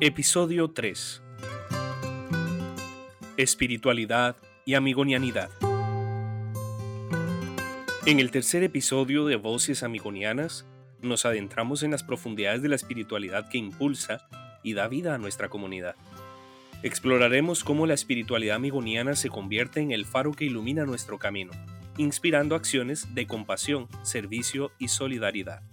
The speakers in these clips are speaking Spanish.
Episodio 3 Espiritualidad y amigonianidad. En el tercer episodio de Voces Amigonianas, nos adentramos en las profundidades de la espiritualidad que impulsa y da vida a nuestra comunidad. Exploraremos cómo la espiritualidad amigoniana se convierte en el faro que ilumina nuestro camino, inspirando acciones de compasión, servicio y solidaridad.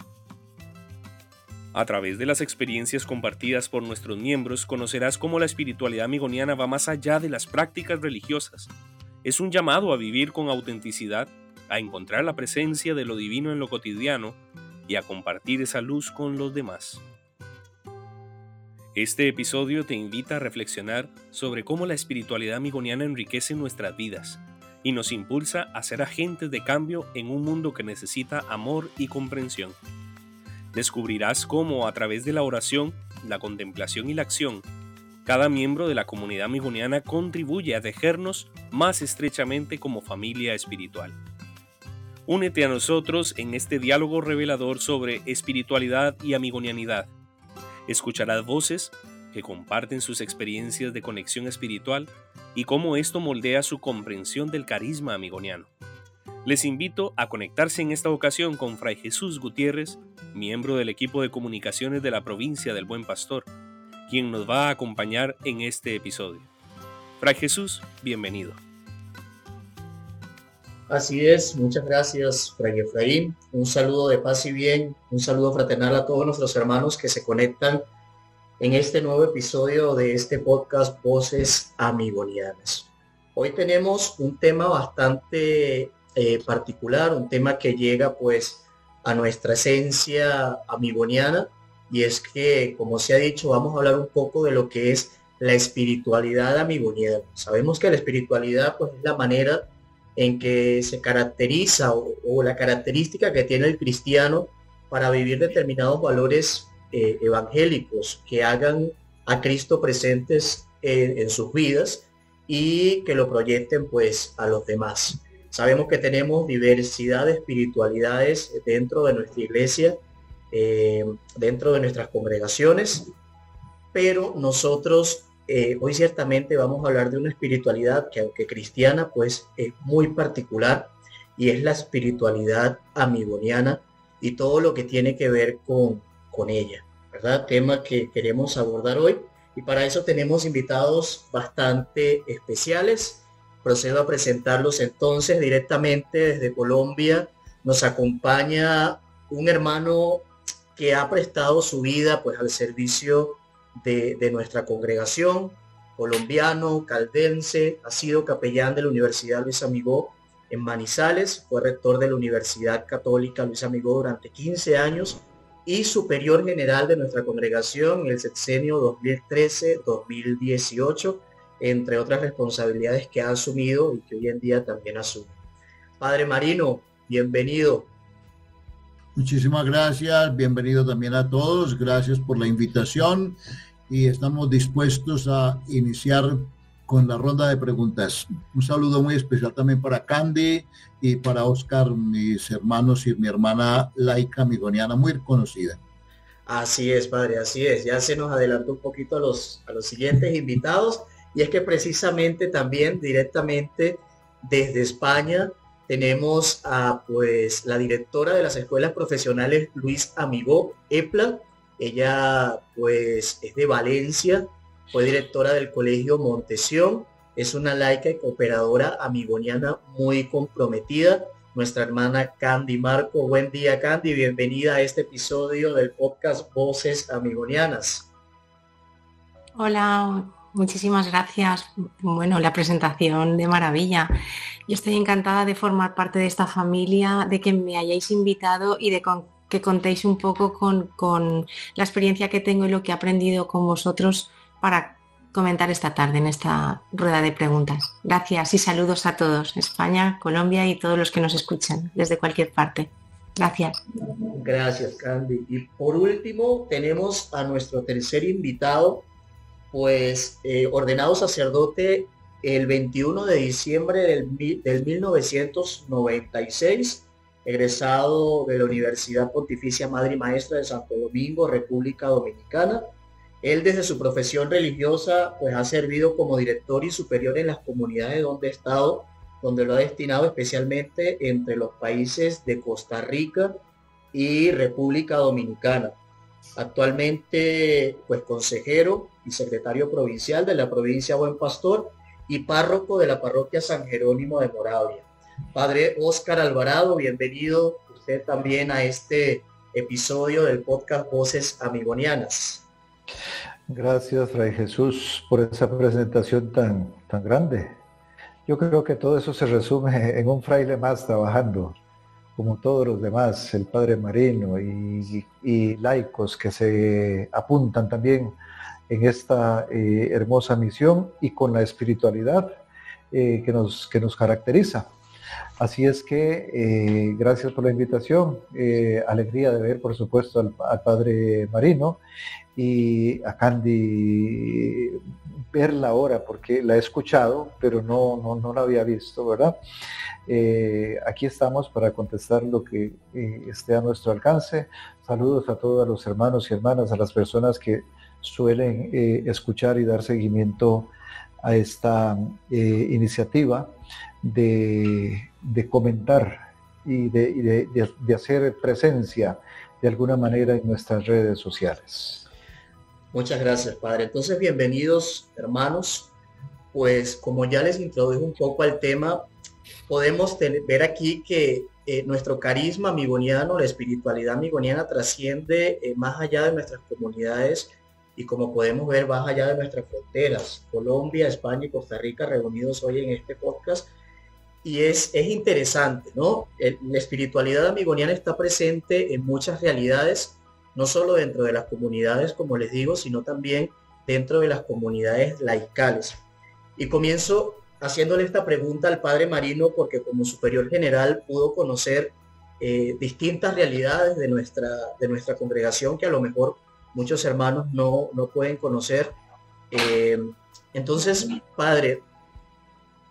A través de las experiencias compartidas por nuestros miembros conocerás cómo la espiritualidad amigoniana va más allá de las prácticas religiosas. Es un llamado a vivir con autenticidad, a encontrar la presencia de lo divino en lo cotidiano y a compartir esa luz con los demás. Este episodio te invita a reflexionar sobre cómo la espiritualidad amigoniana enriquece nuestras vidas y nos impulsa a ser agentes de cambio en un mundo que necesita amor y comprensión. Descubrirás cómo a través de la oración, la contemplación y la acción, cada miembro de la comunidad amigoniana contribuye a tejernos más estrechamente como familia espiritual. Únete a nosotros en este diálogo revelador sobre espiritualidad y amigonianidad Escucharás voces que comparten sus experiencias de conexión espiritual y cómo esto moldea su comprensión del carisma amigoniano. Les invito a conectarse en esta ocasión con Fray Jesús Gutiérrez, miembro del equipo de comunicaciones de la provincia del Buen Pastor, quien nos va a acompañar en este episodio. Fray Jesús, bienvenido. Así es, muchas gracias, Fray Efraín. Un saludo de paz y bien, un saludo fraternal a todos nuestros hermanos que se conectan en este nuevo episodio de este podcast Voces Amigonianas. Hoy tenemos un tema bastante eh, particular, un tema que llega pues a nuestra esencia amigoniana y es que, como se ha dicho, vamos a hablar un poco de lo que es la espiritualidad amigoniana. Sabemos que la espiritualidad pues es la manera en que se caracteriza o, la característica que tiene el cristiano para vivir determinados valores eh, evangélicos que hagan a Cristo presentes en, sus vidas y que lo proyecten pues a los demás. Sabemos que tenemos diversidad de espiritualidades dentro de nuestra iglesia, eh, dentro de nuestras congregaciones, pero nosotros eh, hoy ciertamente vamos a hablar de una espiritualidad que aunque cristiana, pues es muy particular y es la espiritualidad amigoniana y todo lo que tiene que ver con, con ella, ¿verdad? Tema que queremos abordar hoy y para eso tenemos invitados bastante especiales. Procedo a presentarlos entonces directamente desde Colombia. Nos acompaña un hermano que ha prestado su vida pues al servicio de, nuestra congregación, colombiano, caldense, ha sido capellán de la Universidad Luis Amigó en Manizales, fue rector de la Universidad Católica Luis Amigó durante 15 años y superior general de nuestra congregación en el sexenio 2013-2018, entre otras responsabilidades que ha asumido y que hoy en día también asume. Padre Marino, bienvenido. Muchísimas gracias, bienvenido también a todos, gracias por la invitación y estamos dispuestos a iniciar con la ronda de preguntas. Un saludo muy especial también para Candy y para Oscar, mis hermanos y mi hermana laica migoniana muy conocida. Así es, padre, así es. Ya se nos adelantó un poquito a los, a los siguientes invitados y es que precisamente también directamente desde España tenemos a pues la directora de las escuelas profesionales Luis Amigo EPLA. Ella pues es de Valencia, fue directora del colegio Montesión, es una laica y cooperadora amigoniana muy comprometida. Nuestra hermana Candy Marco. Buen día Candy, bienvenida a este episodio del podcast Voces Amigonianas. Hola, muchísimas gracias. Bueno, la presentación de maravilla. Yo estoy encantada de formar parte de esta familia, de que me hayáis invitado y de que contéis un poco con, la experiencia que tengo y lo que he aprendido con vosotros para comentar esta tarde en esta rueda de preguntas. Gracias y saludos a todos, España, Colombia y todos los que nos escuchan desde cualquier parte. Gracias. Gracias, Candy. Y por último, tenemos a nuestro tercer invitado, pues eh, ordenado sacerdote el 21 de diciembre del, 1996, egresado de la Universidad Pontificia Madre y Maestra de Santo Domingo, República Dominicana. Él desde su profesión religiosa pues ha servido como director y superior en las comunidades donde ha estado, donde lo ha destinado especialmente entre los países de Costa Rica y República Dominicana. Actualmente pues consejero y secretario provincial de la provincia Buen Pastor y párroco de la parroquia San Jerónimo de Moravia. Padre Óscar Alvarado, bienvenido usted también a este episodio del podcast Voces Amigonianas. Gracias, Fray Jesús, por esa presentación tan, tan grande. Yo creo que todo eso se resume en un fraile más trabajando, como todos los demás, el Padre Marino y, laicos que se apuntan también en esta eh, hermosa misión y con la espiritualidad eh, que, nos, que nos caracteriza. Así es que eh, gracias por la invitación, alegría de ver por supuesto al, Padre Marino y a Candy verla ahora porque la he escuchado, pero no, no, no la había visto, ¿verdad? aquí estamos para contestar lo que esté a nuestro alcance. Saludos a todos los hermanos y hermanas, a las personas que suelen eh, escuchar y dar seguimiento a esta eh, iniciativa de, comentar y, de, de, hacer presencia de alguna manera en nuestras redes sociales. Muchas gracias, Padre. Entonces, bienvenidos, hermanos. Pues como ya les introdujo un poco al tema, podemos ver aquí que eh, nuestro carisma migoniano, la espiritualidad migoniana trasciende más allá de nuestras comunidades y como podemos ver más allá de nuestras fronteras, Colombia, España y Costa Rica reunidos hoy en este podcast. Y es, es interesante, ¿no? la espiritualidad amigoniana está presente en muchas realidades, no solo dentro de las comunidades, como les digo, sino también dentro de las comunidades laicales. Y comienzo haciéndole esta pregunta al padre Marino porque como superior general pudo conocer eh, distintas realidades de nuestra, de nuestra congregación que a lo mejor muchos hermanos no, pueden conocer. Eh, entonces, Padre,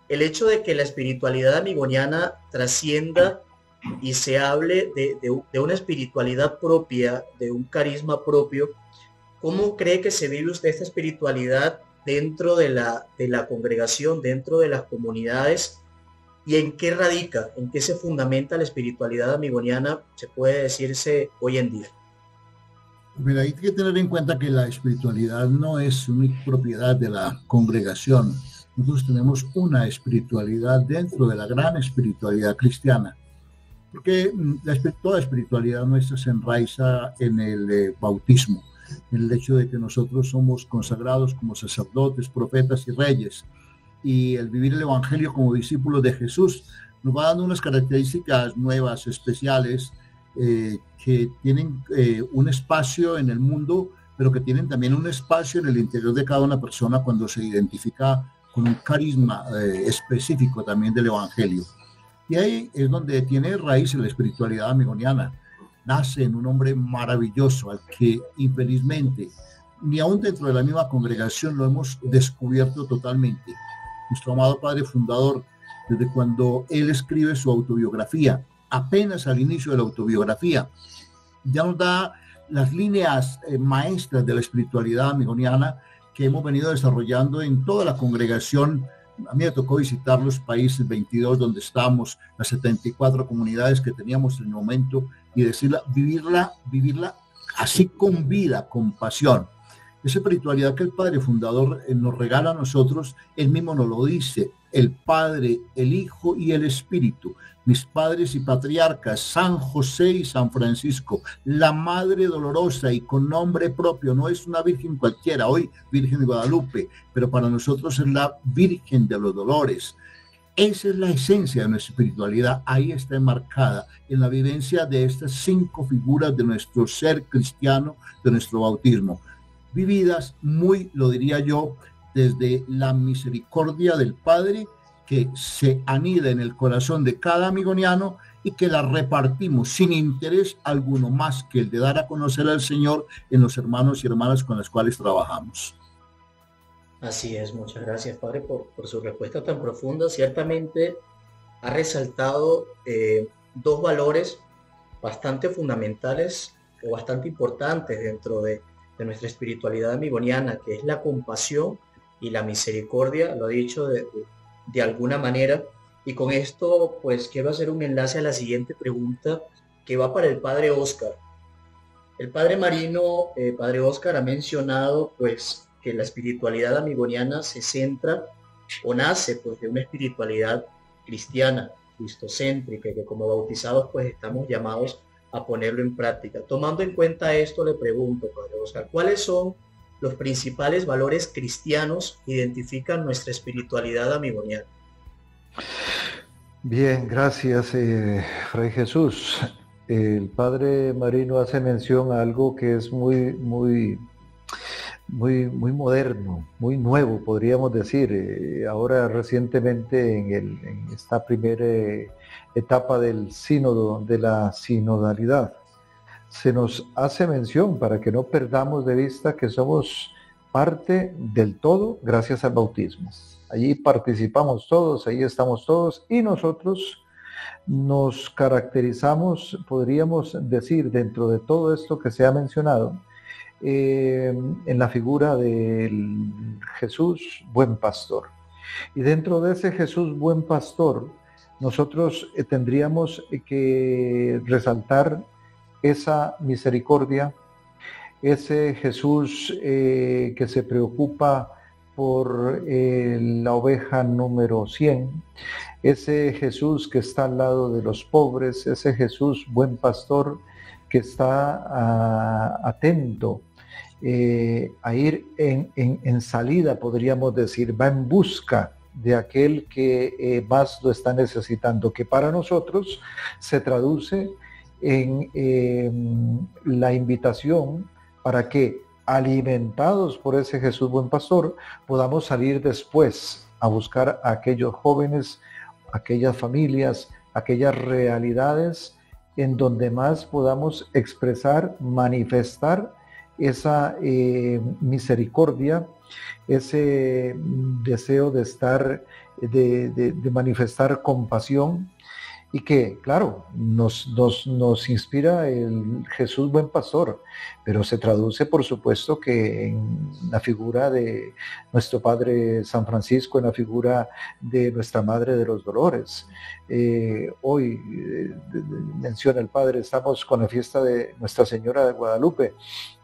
el hecho de que la espiritualidad amigoniana trascienda y se hable de, una espiritualidad propia, de un carisma propio, ¿cómo cree que se vive usted esta espiritualidad dentro de la, de la congregación, dentro de las comunidades? ¿Y en qué radica, en qué se fundamenta la espiritualidad amigoniana, se puede decirse hoy en día? Mira, hay que tener en cuenta que la espiritualidad no es una propiedad de la congregación. Nosotros tenemos una espiritualidad dentro de la gran espiritualidad cristiana. Porque mm, la, toda espiritualidad nuestra se enraiza en el eh, bautismo, en el hecho de que nosotros somos consagrados como sacerdotes, profetas y reyes. Y el vivir el Evangelio como discípulos de Jesús nos va dando unas características nuevas, especiales, eh, que tienen eh, un espacio en el mundo, pero que tienen también un espacio en el interior de cada una persona cuando se identifica con un carisma eh, específico también del Evangelio. Y ahí es donde tiene raíz la espiritualidad amigoniana. Nace en un hombre maravilloso al que infelizmente ni aún dentro de la misma congregación lo hemos descubierto totalmente. Nuestro amado Padre Fundador, desde cuando él escribe su autobiografía, apenas al inicio de la autobiografía. Ya nos da las líneas eh, maestras de la espiritualidad amigoniana que hemos venido desarrollando en toda la congregación. A mí me tocó visitar los países 22 donde estamos, las 74 comunidades que teníamos en el momento y decirla, vivirla, vivirla así con vida, con pasión. Esa espiritualidad que el Padre Fundador eh, nos regala a nosotros, él mismo nos lo dice, el Padre, el Hijo y el Espíritu mis padres y patriarcas, San José y San Francisco, la Madre Dolorosa y con nombre propio, no es una Virgen cualquiera, hoy Virgen de Guadalupe, pero para nosotros es la Virgen de los Dolores. Esa es la esencia de nuestra espiritualidad, ahí está enmarcada en la vivencia de estas cinco figuras de nuestro ser cristiano, de nuestro bautismo, vividas muy, lo diría yo, desde la misericordia del Padre, que se anida en el corazón de cada amigoniano y que la repartimos sin interés alguno más que el de dar a conocer al Señor en los hermanos y hermanas con las cuales trabajamos. Así es, muchas gracias Padre por, su respuesta tan profunda. Ciertamente ha resaltado eh, dos valores bastante fundamentales o bastante importantes dentro de, nuestra espiritualidad amigoniana, que es la compasión y la misericordia, lo he dicho de alguna manera. Y con esto, pues quiero hacer un enlace a la siguiente pregunta que va para el padre Oscar. El padre Marino, eh, padre Oscar, ha mencionado pues que la espiritualidad amigoniana se centra o nace pues de una espiritualidad cristiana, cristocéntrica, que como bautizados pues estamos llamados a ponerlo en práctica. Tomando en cuenta esto, le pregunto, padre Oscar, ¿cuáles son los principales valores cristianos identifican nuestra espiritualidad amigoniana? Bien, gracias, eh, Fray Jesús el padre Marino hace mención a algo que es muy, muy, muy, muy moderno, muy nuevo, podríamos decir. Eh, ahora recientemente en, esta primera etapa del sínodo, de la sinodalidad, se nos hace mención para que no perdamos de vista que somos parte del todo gracias al bautismo. Allí participamos todos, ahí estamos todos y nosotros nos caracterizamos, podríamos decir, dentro de todo esto que se ha mencionado, eh, en la figura del Jesús buen pastor. Y dentro de ese Jesús buen pastor, nosotros eh, tendríamos que resaltar esa misericordia, ese Jesús eh, que se preocupa por la oveja número 100, ese Jesús que está al lado de los pobres, ese Jesús buen pastor que está ah, atento eh, a ir en, salida, podríamos decir, va en busca de aquel que eh, más lo está necesitando, que para nosotros se traduce en em, la invitación para que alimentados por ese Jesús buen pastor, podamos salir después a buscar a aquellos jóvenes aquellas familias, aquellas realidades en donde más podamos expresar, manifestar esa eh, misericordia, ese deseo de estar, de manifestar compasión, y que, claro, nos, nos, inspira el Jesús buen pastor, pero se traduce, por supuesto, que en la figura de nuestro Padre San Francisco, en la figura de nuestra Madre de los Dolores. Eh, hoy, eh, menciona el Padre, estamos con la fiesta de Nuestra Señora de Guadalupe.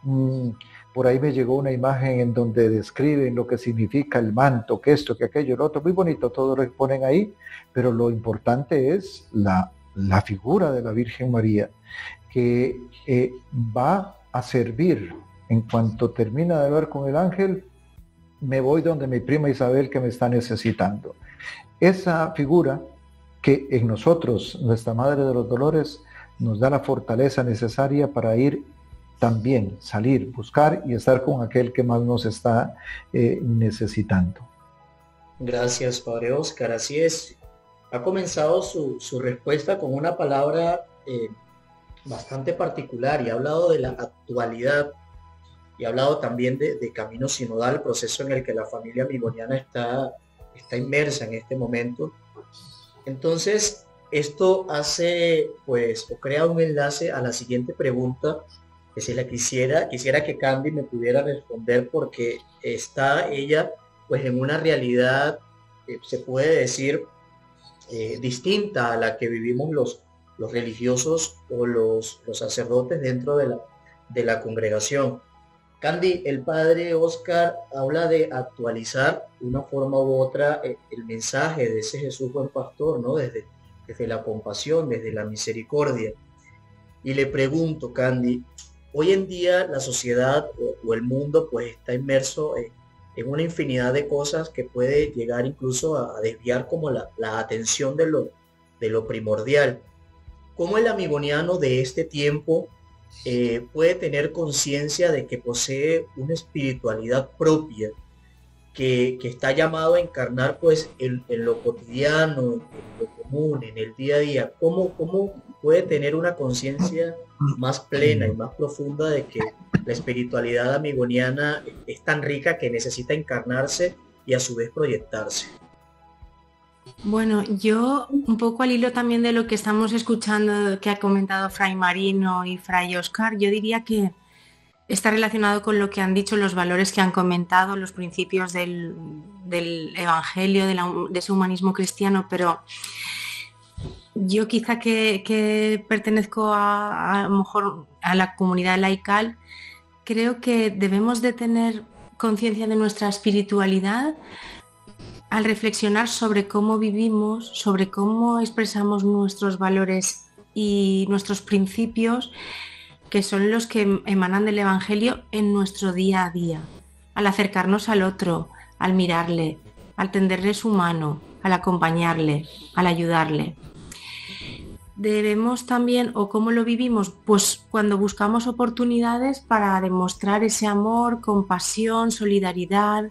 Mm, por ahí me llegó una imagen en donde describen lo que significa el manto, que esto, que aquello, lo otro, muy bonito, todo lo que ponen ahí, pero lo importante es la, la figura de la Virgen María, que eh, va a servir en cuanto termina de hablar con el ángel, me voy donde mi prima Isabel que me está necesitando. Esa figura que en nosotros, nuestra Madre de los Dolores, nos da la fortaleza necesaria para ir también salir, buscar y estar con aquel que más nos está eh, necesitando. Gracias, Padre Oscar. Así es. Ha comenzado su, respuesta con una palabra eh, bastante particular y ha hablado de la actualidad y ha hablado también de, camino sinodal, proceso en el que la familia migoniana está, está inmersa en este momento. Entonces, esto hace, pues, o crea un enlace a la siguiente pregunta la quisiera, quisiera que Candy me pudiera responder porque está ella pues en una realidad, eh, se puede decir, eh, distinta a la que vivimos los, los religiosos o los, los sacerdotes dentro de la, de la congregación. Candy, el padre Oscar habla de actualizar de una forma u otra eh, el mensaje de ese Jesús buen pastor, ¿no? Desde, desde la compasión, desde la misericordia. Y le pregunto, Candy, Hoy en día la sociedad o, el mundo pues está inmerso en, una infinidad de cosas que puede llegar incluso a, desviar como la, atención de lo, de lo primordial. ¿Cómo el amigoniano de este tiempo eh, puede tener conciencia de que posee una espiritualidad propia que, está llamado a encarnar pues en, lo cotidiano, en lo común, en el día a día? ¿Cómo, cómo puede tener una conciencia más plena y más profunda de que la espiritualidad amigoniana es tan rica que necesita encarnarse y a su vez proyectarse. Bueno, yo un poco al hilo también de lo que estamos escuchando que ha comentado Fray Marino y Fray Oscar, yo diría que está relacionado con lo que han dicho, los valores que han comentado, los principios del, Evangelio, de, ese humanismo cristiano, pero yo quizá que, pertenezco a, a, mejor a la comunidad laical, creo que debemos de tener conciencia de nuestra espiritualidad al reflexionar sobre cómo vivimos, sobre cómo expresamos nuestros valores y nuestros principios, que son los que emanan del Evangelio en nuestro día a día, al acercarnos al otro, al mirarle, al tenderle su mano, al acompañarle, al ayudarle debemos también, o cómo lo vivimos, pues cuando buscamos oportunidades para demostrar ese amor, compasión, solidaridad,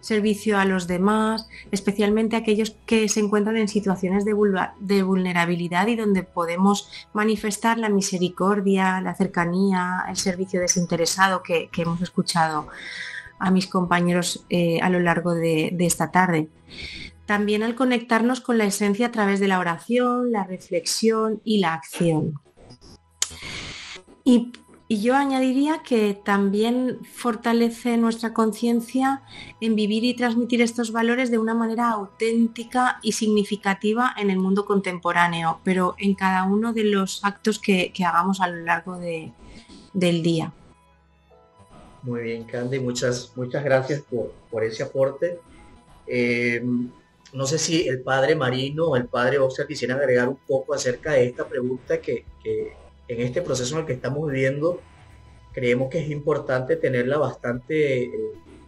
servicio a los demás, especialmente aquellos que se encuentran en situaciones de, vulnerabilidad y donde podemos manifestar la misericordia, la cercanía, el servicio desinteresado que, hemos escuchado a mis compañeros eh, a lo largo de esta tarde también al conectarnos con la esencia a través de la oración, la reflexión y la acción. Y, yo añadiría que también fortalece nuestra conciencia en vivir y transmitir estos valores de una manera auténtica y significativa en el mundo contemporáneo, pero en cada uno de los actos que, hagamos a lo largo del día. Muy bien, Candy, muchas, muchas gracias por, ese aporte. Eh, no sé si el padre Marino o el padre Oscar quisieran agregar un poco acerca de esta pregunta que, en este proceso en el que estamos viviendo creemos que es importante tenerla bastante eh,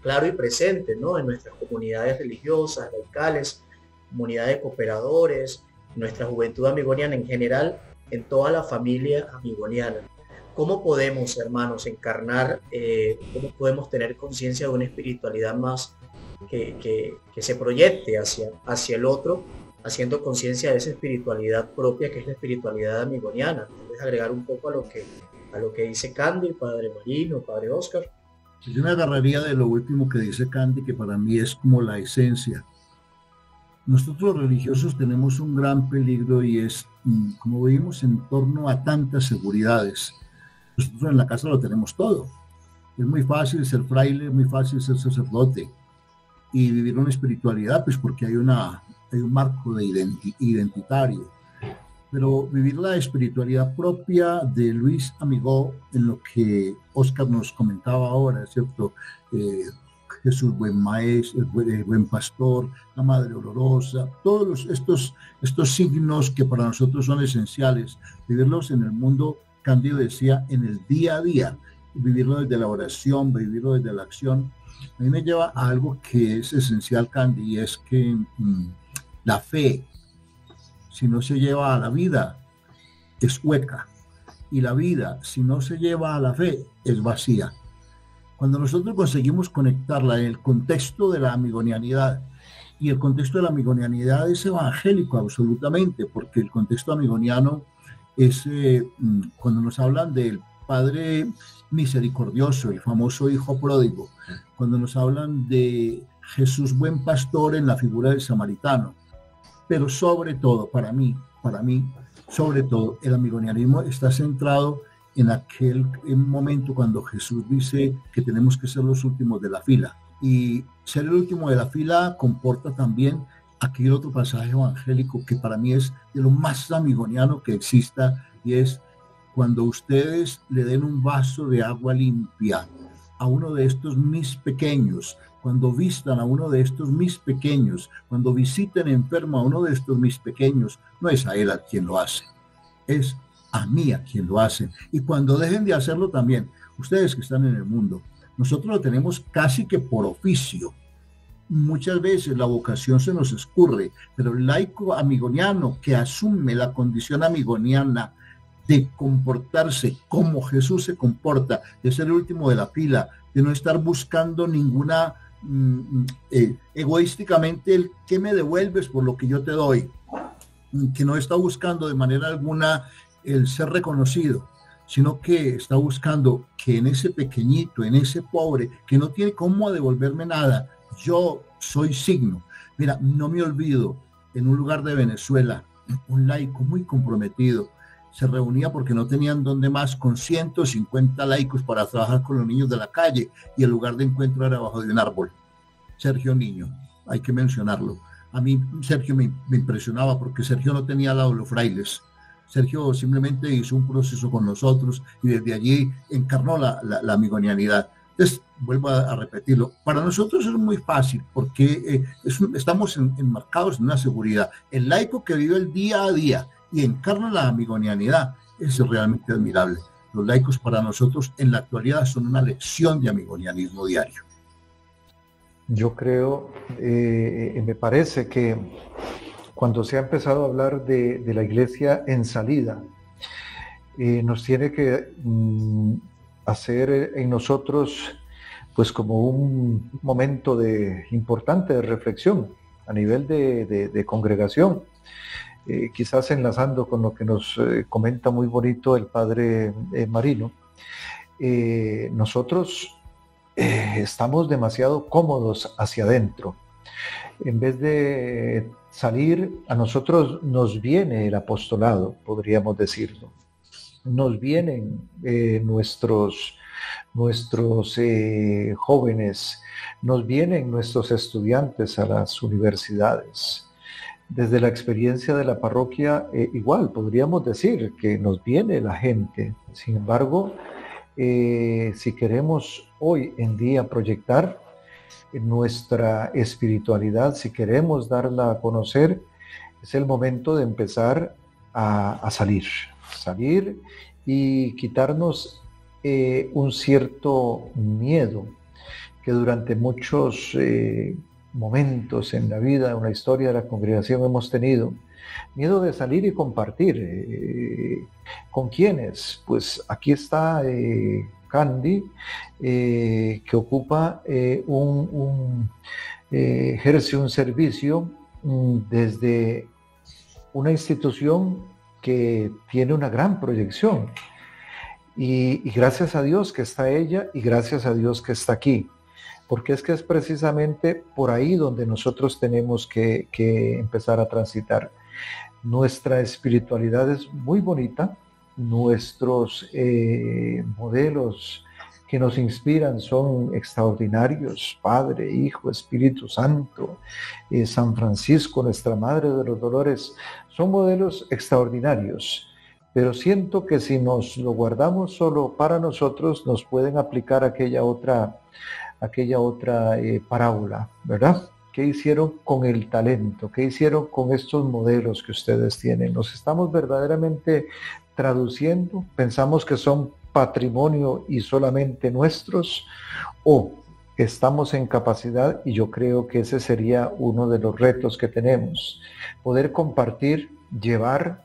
claro y presente ¿no? en nuestras comunidades religiosas, locales, comunidades de cooperadores, nuestra juventud amigoniana en general, en toda la familia amigoniana. ¿Cómo podemos, hermanos, encarnar, eh, cómo podemos tener conciencia de una espiritualidad más que, se proyecte hacia, hacia el otro, haciendo conciencia de esa espiritualidad propia que es la espiritualidad amigoniana. ¿Puedes agregar un poco a lo que, a lo que dice Candy, Padre Marino, Padre Oscar? Yo me agarraría de lo último que dice Candy, que para mí es como la esencia. Nosotros religiosos tenemos un gran peligro y es, mm, como vivimos en torno a tantas seguridades, nosotros en la casa lo tenemos todo. Es muy fácil ser fraile, es muy fácil ser sacerdote, y vivir una espiritualidad, pues porque hay, una, hay un marco de identitario. Pero vivir la espiritualidad propia de Luis Amigó, en lo que Oscar nos comentaba ahora, ¿cierto? Eh, Jesús buen maestro, buen, buen, pastor, la Madre Olorosa, todos estos, estos signos que para nosotros son esenciales, vivirlos en el mundo, Cándido decía, en el día a día, vivirlo desde la oración, vivirlo desde la acción, a mí me lleva a algo que es esencial, Candy, y es que mm, la fe, si no se lleva a la vida, es hueca. Y la vida, si no se lleva a la fe, es vacía. Cuando nosotros conseguimos conectarla en el contexto de la amigonianidad, y el contexto de la amigonianidad es evangélico absolutamente, porque el contexto amigoniano es eh, mm, cuando nos hablan del Padre misericordioso, el famoso Hijo pródigo, cuando nos hablan de Jesús buen pastor en la figura del samaritano. Pero sobre todo, para mí, para mí, sobre todo, el amigonianismo está centrado en aquel momento cuando Jesús dice que tenemos que ser los últimos de la fila. Y ser el último de la fila comporta también aquel otro pasaje evangélico que para mí es de lo más amigoniano que exista y es cuando ustedes le den un vaso de agua limpia a uno de estos mis pequeños, cuando vistan a uno de estos mis pequeños, cuando visiten enfermo a uno de estos mis pequeños, no es a él a quien lo hace, es a mí a quien lo hacen. Y cuando dejen de hacerlo también, ustedes que están en el mundo, nosotros lo tenemos casi que por oficio. Muchas veces la vocación se nos escurre, pero el laico amigoniano que asume la condición amigoniana de comportarse como Jesús se comporta, de ser el último de la fila, de no estar buscando ninguna mm, mm, eh, egoísticamente el que me devuelves por lo que yo te doy, mm, que no está buscando de manera alguna el ser reconocido, sino que está buscando que en ese pequeñito, en ese pobre, que no tiene cómo devolverme nada, yo soy signo. Mira, no me olvido, en un lugar de Venezuela, un laico muy comprometido, se reunía porque no tenían donde más con 150 laicos para trabajar con los niños de la calle y el lugar de encuentro era bajo de un árbol. Sergio Niño, hay que mencionarlo. A mí Sergio me, impresionaba porque Sergio no tenía al lado los frailes. Sergio simplemente hizo un proceso con nosotros y desde allí encarnó la, la, amigonianidad. Entonces, vuelvo a, repetirlo, para nosotros es muy fácil porque eh, estamos enmarcados en una seguridad. El laico que vive el día a día, y encarna la amigonianidad. Es realmente admirable. Los laicos para nosotros en la actualidad son una lección de amigonianismo diario. Yo creo, eh, me parece que cuando se ha empezado a hablar de, la iglesia en salida, eh, nos tiene que mm, hacer en nosotros pues como un momento de, importante de reflexión a nivel de congregación. Eh, quizás enlazando con lo que nos eh, comenta muy bonito el padre eh, Marino, nosotros estamos demasiado cómodos hacia adentro. En vez de salir, a nosotros nos viene el apostolado, podríamos decirlo. Nos vienen nuestros, nuestros jóvenes, nos vienen nuestros estudiantes a las universidades desde la experiencia de la parroquia, eh, igual podríamos decir que nos viene la gente. Sin embargo, eh, si queremos hoy en día proyectar nuestra espiritualidad, si queremos darla a conocer, es el momento de empezar a, salir, salir y quitarnos eh, un cierto miedo que durante muchos momentos en la vida, en la historia de la congregación hemos tenido. Miedo de salir y compartir. Eh, ¿Con quiénes? Pues aquí está eh, Candy, eh, que ocupa un, ejerce un servicio mm, desde una institución que tiene una gran proyección. y gracias a Dios que está ella y gracias a Dios que está aquí porque es que es precisamente por ahí donde nosotros tenemos que, empezar a transitar. Nuestra espiritualidad es muy bonita, nuestros eh, modelos que nos inspiran son extraordinarios, Padre, Hijo, Espíritu Santo, eh, San Francisco, nuestra Madre de los Dolores, son modelos extraordinarios. Pero siento que si nos lo guardamos solo para nosotros, nos pueden aplicar aquella otra aquella otra eh, parábola, ¿verdad? ¿Qué hicieron con el talento? ¿Qué hicieron con estos modelos que ustedes tienen? ¿Nos estamos verdaderamente traduciendo? ¿Pensamos que son patrimonio y solamente nuestros? ¿O estamos en capacidad, y yo creo que ese sería uno de los retos que tenemos, poder compartir, llevar,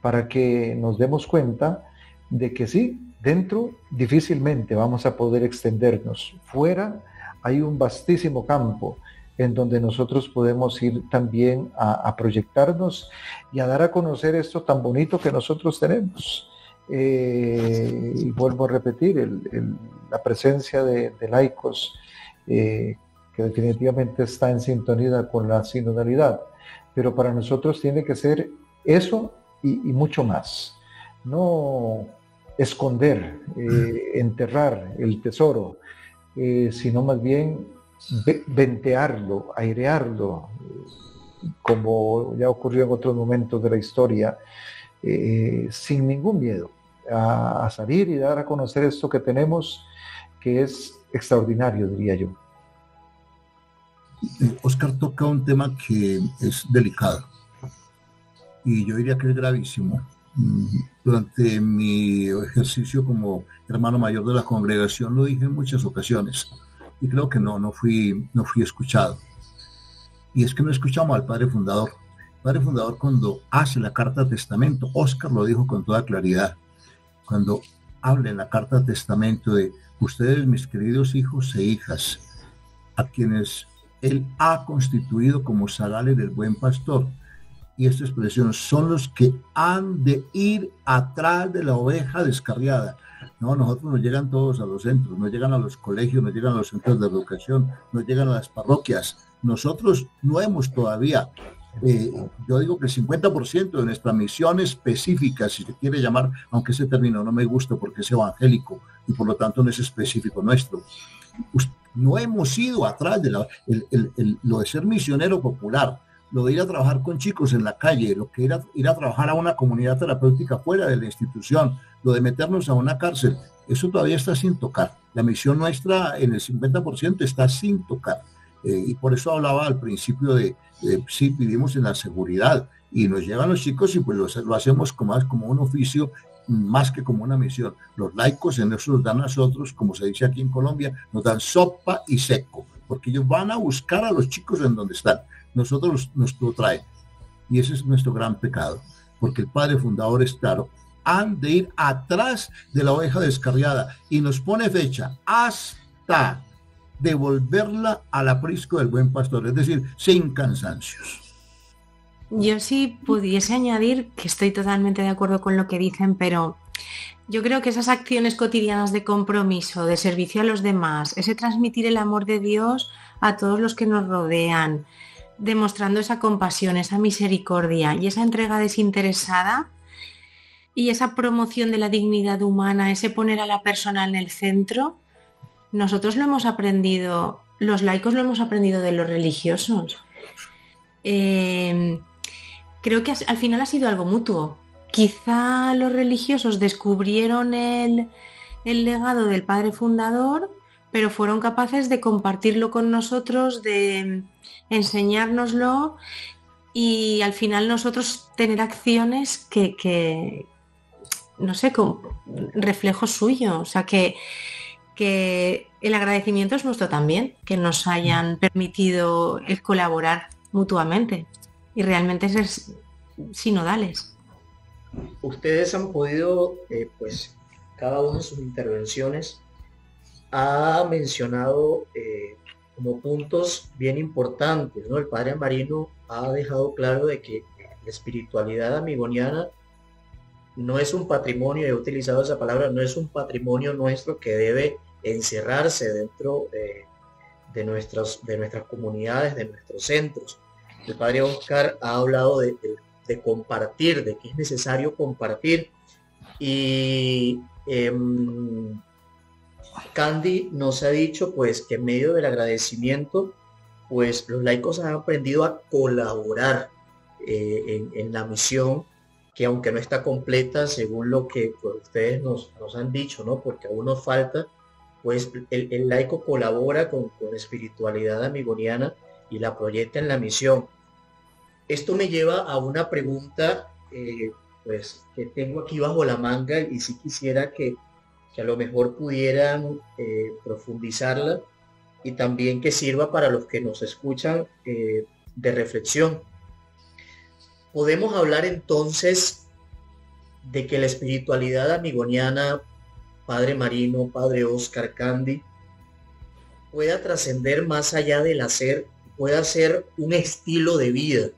para que nos demos cuenta de que sí, Dentro difícilmente vamos a poder extendernos. Fuera hay un vastísimo campo en donde nosotros podemos ir también a, proyectarnos y a dar a conocer esto tan bonito que nosotros tenemos. Eh, y vuelvo a repetir, la presencia de, laicos eh, que definitivamente está en sintonía con la sinodalidad, pero para nosotros tiene que ser eso y, y mucho más. No esconder, eh, enterrar el tesoro, eh, sino más bien ventearlo, airearlo, como ya ocurrió en otros momentos de la historia, eh, sin ningún miedo, a, salir y dar a conocer esto que tenemos, que es extraordinario, diría yo. Oscar toca un tema que es delicado y yo diría que es gravísimo durante mi ejercicio como hermano mayor de la congregación lo dije en muchas ocasiones y creo que no, no fui, no fui escuchado. Y es que no escuchamos al padre fundador. El padre fundador cuando hace la carta testamento, Oscar lo dijo con toda claridad, cuando habla en la carta testamento de ustedes, mis queridos hijos e hijas, a quienes él ha constituido como zagales del buen pastor, y esta expresión son los que han de ir atrás de la oveja descarriada. No, nosotros nos llegan todos a los centros, nos llegan a los colegios, nos llegan a los centros de educación, nos llegan a las parroquias. Nosotros no hemos todavía Eh, yo digo que el 50% de nuestra misión específica, si se quiere llamar, aunque ese término no me gusta porque es evangélico y por lo tanto no es específico nuestro, no hemos ido atrás de lo de ser misionero popular, lo de ir a trabajar con chicos en la calle, lo que era ir a trabajar a una comunidad terapéutica fuera de la institución, lo de meternos a una cárcel, eso todavía está sin tocar. La misión nuestra en el 50% está sin tocar. Eh, y por eso hablaba al principio de, si vivimos en la seguridad y nos llevan los chicos y pues lo, hacemos como, como un oficio más que como una misión. Los laicos en eso nos dan a nosotros, como se dice aquí en Colombia, nos dan sopa y seco, porque ellos van a buscar a los chicos en donde están. Nosotros nos lo traen. Y ese es nuestro gran pecado, porque el padre fundador es claro, han de ir atrás de la oveja descarriada y nos pone fecha hasta devolverla al aprisco del buen pastor, es decir, sin cansancios. Yo sí pudiese añadir que estoy totalmente de acuerdo con lo que dicen, pero yo creo que esas acciones cotidianas de compromiso, de servicio a los demás, ese transmitir el amor de Dios a todos los que nos rodean, demostrando esa compasión, esa misericordia y esa entrega desinteresada y esa promoción de la dignidad humana, ese poner a la persona en el centro, nosotros lo hemos aprendido, los laicos lo hemos aprendido de los religiosos. Eh, creo que al final ha sido algo mutuo. Quizá los religiosos descubrieron el, el legado del padre fundador, pero fueron capaces de compartirlo con nosotros, de enseñárnoslo y al final nosotros tener acciones que, no sé, con reflejo suyo. O sea, que, que el agradecimiento es nuestro también, que nos hayan permitido el colaborar mutuamente y realmente ser sinodales. Ustedes han podido, eh, pues, cada una de sus intervenciones ha mencionado eh, como puntos bien importantes, ¿no? El padre Marino ha dejado claro de que la espiritualidad amigoniana no es un patrimonio, he utilizado esa palabra, no es un patrimonio nuestro que debe encerrarse dentro de, nuestras, de nuestras comunidades, de nuestros centros. El padre Oscar ha hablado de, compartir, de que es necesario compartir. Y em, Candy nos ha dicho pues que en medio del agradecimiento, pues los laicos han aprendido a colaborar eh, en, la misión que aunque no está completa según lo que pues, ustedes nos, han dicho, ¿no? Porque aún nos falta, pues el, laico colabora con, con, espiritualidad amigoniana y la proyecta en la misión. Esto me lleva a una pregunta eh, pues, que tengo aquí bajo la manga y si quisiera que, a lo mejor pudieran eh, profundizarla y también que sirva para los que nos escuchan eh, de reflexión. Podemos hablar entonces de que la espiritualidad amigoniana Padre Marino, Padre Oscar Candy, pueda trascender más allá del hacer, pueda ser un estilo de vida,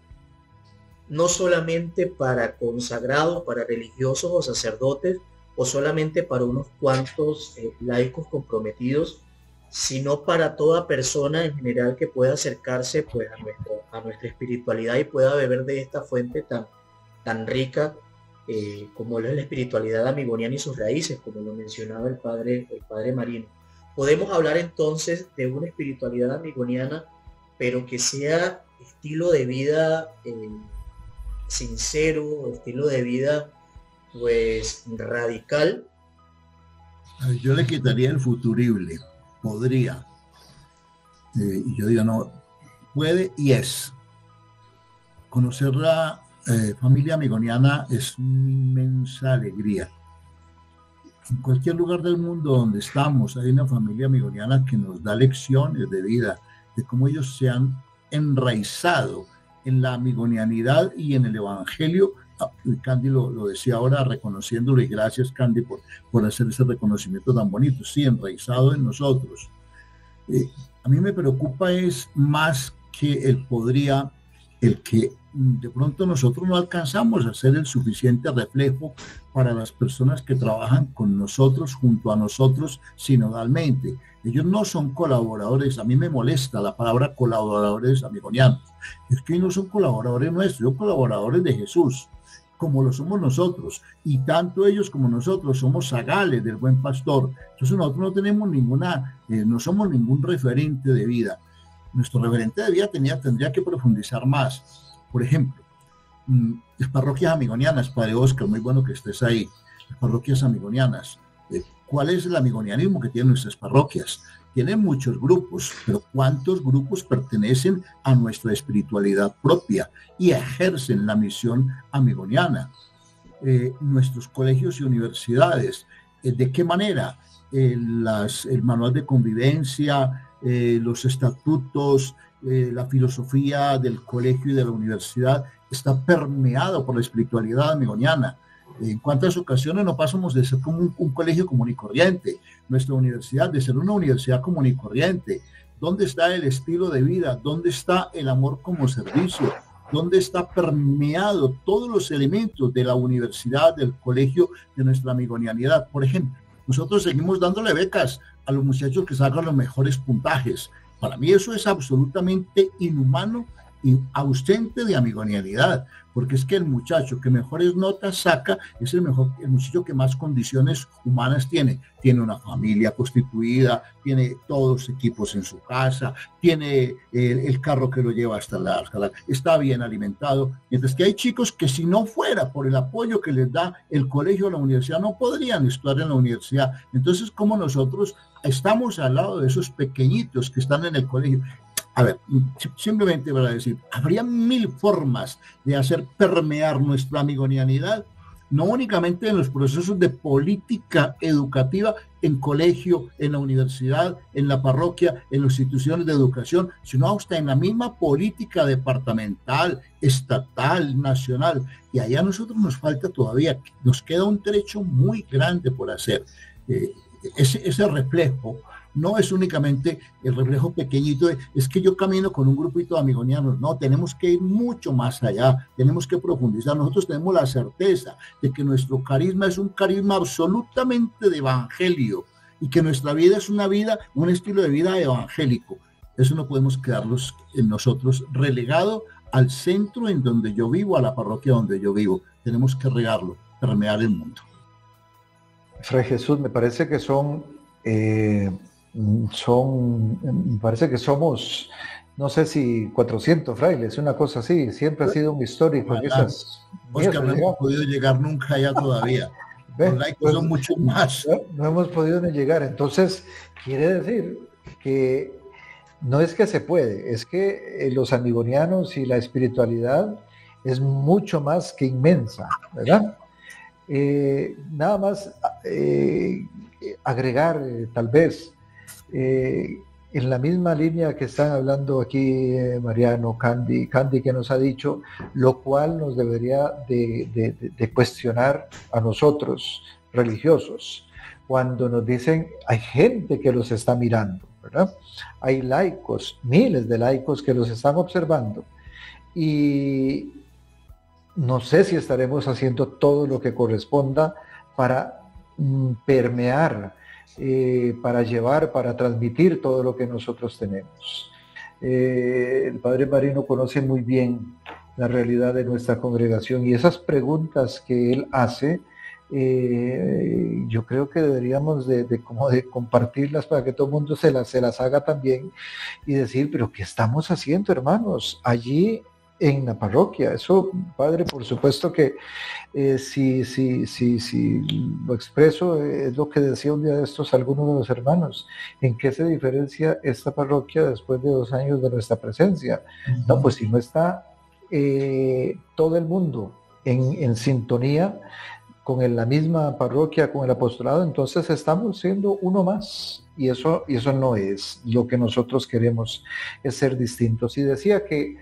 no solamente para consagrados, para religiosos o sacerdotes, o solamente para unos cuantos eh, laicos comprometidos, sino para toda persona en general que pueda acercarse pues, a, a nuestra espiritualidad y pueda beber de esta fuente tan, tan rica eh, como es la espiritualidad amigoniana y sus raíces, como lo mencionaba el padre, el padre Marino. Podemos hablar entonces de una espiritualidad amigoniana, pero que sea estilo de vida eh, sincero, estilo de vida pues radical. Yo le quitaría el futurible, podría. Eh, yo digo, no, puede y es. Conocerla eh, familia amigoniana es una inmensa alegría. En cualquier lugar del mundo donde estamos hay una familia amigoniana que nos da lecciones de vida, de cómo ellos se han enraizado en la amigonianidad y en el Evangelio. Ah, Candy lo, decía ahora reconociéndolo y gracias Candy por, por hacer ese reconocimiento tan bonito. Sí, enraizado en nosotros. Eh, a mí me preocupa es más que el podría, el que mm, de pronto nosotros no alcanzamos a ser el suficiente reflejo para las personas que trabajan con nosotros, junto a nosotros, sinodalmente. Ellos no son colaboradores, a mí me molesta la palabra colaboradores amigonianos. Es que no son colaboradores nuestros, son colaboradores de Jesús, como lo somos nosotros. Y tanto ellos como nosotros somos zagales del buen pastor. Entonces nosotros no tenemos ninguna, eh, no somos ningún referente de vida. Nuestro referente de vida tendría que profundizar más. Por ejemplo, mm, las parroquias amigonianas, Padre Oscar, muy bueno que estés ahí. Las parroquias amigonianas ¿Cuál es el amigonianismo que tienen nuestras parroquias? Tienen muchos grupos, pero ¿cuántos grupos pertenecen a nuestra espiritualidad propia y ejercen la misión amigoniana? Eh, nuestros colegios y universidades, eh, ¿de qué manera? Eh, el manual de convivencia, los estatutos, la filosofía del colegio y de la universidad está permeado por la espiritualidad amigoniana en cuántas ocasiones no pasamos de ser como un, colegio común y corriente, nuestra universidad, de ser una universidad común y corriente. ¿Dónde está el estilo de vida? ¿Dónde está el amor como servicio? ¿Dónde está permeado todos los elementos de la universidad, del colegio, de nuestra amigonianidad? Por ejemplo, nosotros seguimos dándole becas a los muchachos que sacan los mejores puntajes. Para mí eso es absolutamente inhumano y ausente de amigonialidad porque es que el muchacho que mejores notas saca es el mejor, el muchacho que más condiciones humanas tiene. Tiene una familia constituida, tiene todos equipos en su casa, tiene el, carro que lo lleva hasta la, hasta está bien alimentado. Mientras que hay chicos que si no fuera por el apoyo que les da el colegio o la universidad, no podrían estudiar en la universidad. Entonces, como nosotros estamos al lado de esos pequeñitos que están en el colegio a ver, simplemente para decir, habría mil formas de hacer permear nuestra amigonianidad, no únicamente en los procesos de política educativa en colegio, en la universidad, en la parroquia, en las instituciones de educación, sino hasta en la misma política departamental, estatal, nacional. Y allá a nosotros nos falta todavía, nos queda un trecho muy grande por hacer. Eh, ese, ese reflejo no es únicamente el reflejo pequeñito de, es que yo camino con un grupito de amigonianos, no, tenemos que ir mucho más allá, tenemos que profundizar, nosotros tenemos la certeza de que nuestro carisma es un carisma absolutamente de evangelio y que nuestra vida es una vida, un estilo de vida evangélico. Eso no podemos quedarlos en nosotros relegado al centro en donde yo vivo, a la parroquia donde yo vivo. Tenemos que regarlo, permear el mundo. Fray Jesús, me parece que son eh, son, me parece que somos, no sé si 400 frailes, una cosa así, siempre ha sido un histórico en esas... Oscar, no hemos podido llegar nunca allá todavía. Los laicos pues, son mucho más. No, hemos podido ni llegar. Entonces, quiere decir que no es que se puede, es que eh, los amigonianos y la espiritualidad es mucho más que inmensa, ¿verdad? Eh, nada más eh, agregar tal vez eh, en la misma línea que están hablando aquí eh, Mariano, Candy, Candy que nos ha dicho, lo cual nos debería de, cuestionar a nosotros, religiosos, cuando nos dicen, hay gente que los está mirando. Hay laicos, miles de laicos que los están observando. Y no sé si estaremos haciendo todo lo que corresponda para mm, permear eh, para llevar, para transmitir todo lo que nosotros tenemos. Eh, el Padre Marino conoce muy bien la realidad de nuestra congregación y esas preguntas que él hace, eh, yo creo que deberíamos de, como de compartirlas para que todo el mundo se las, se las haga también y decir, pero ¿qué estamos haciendo, hermanos? Allí en la parroquia. Eso, padre, por supuesto que eh, si, si, si, si lo expreso, es lo que decía un día de estos algunos de los hermanos. ¿En qué se diferencia esta parroquia después de dos años de nuestra presencia? No, pues si no está eh, todo el mundo en, en sintonía con la misma parroquia, con el apostolado, entonces estamos siendo uno más. Y eso, y eso no es lo que nosotros queremos, es ser distintos. Y decía que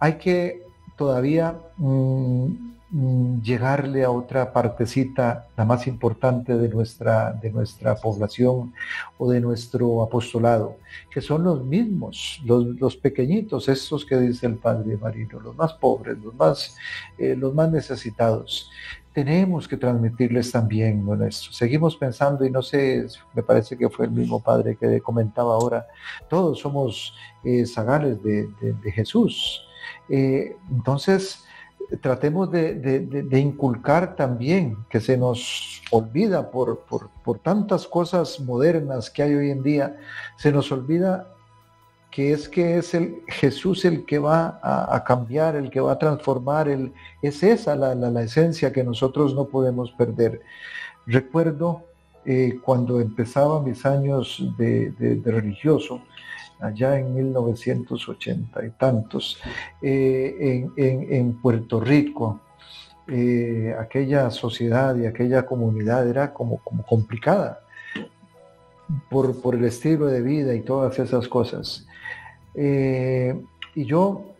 hay que todavía mm, mm, llegarle a otra partecita, la más importante de nuestra, de nuestra población o de nuestro apostolado, que son los mismos, los, pequeñitos, estos que dice el Padre Marino, los más pobres, los más, eh, los más necesitados tenemos que transmitirles también. Seguimos pensando, y no sé, me parece que fue el mismo padre que comentaba ahora, todos somos eh, zagales de, Jesús. Eh, entonces, tratemos de, inculcar también, que se nos olvida por, tantas cosas modernas que hay hoy en día, se nos olvida que es que es el Jesús el que va a, cambiar, el que va a transformar, el, es esa la, esencia que nosotros no podemos perder. Recuerdo eh, cuando empezaba mis años de, religioso, allá en 1980 y tantos, eh, en, Puerto Rico, eh, aquella sociedad y aquella comunidad era como, como complicada por, por, el estilo de vida y todas esas cosas. Eh, y yo,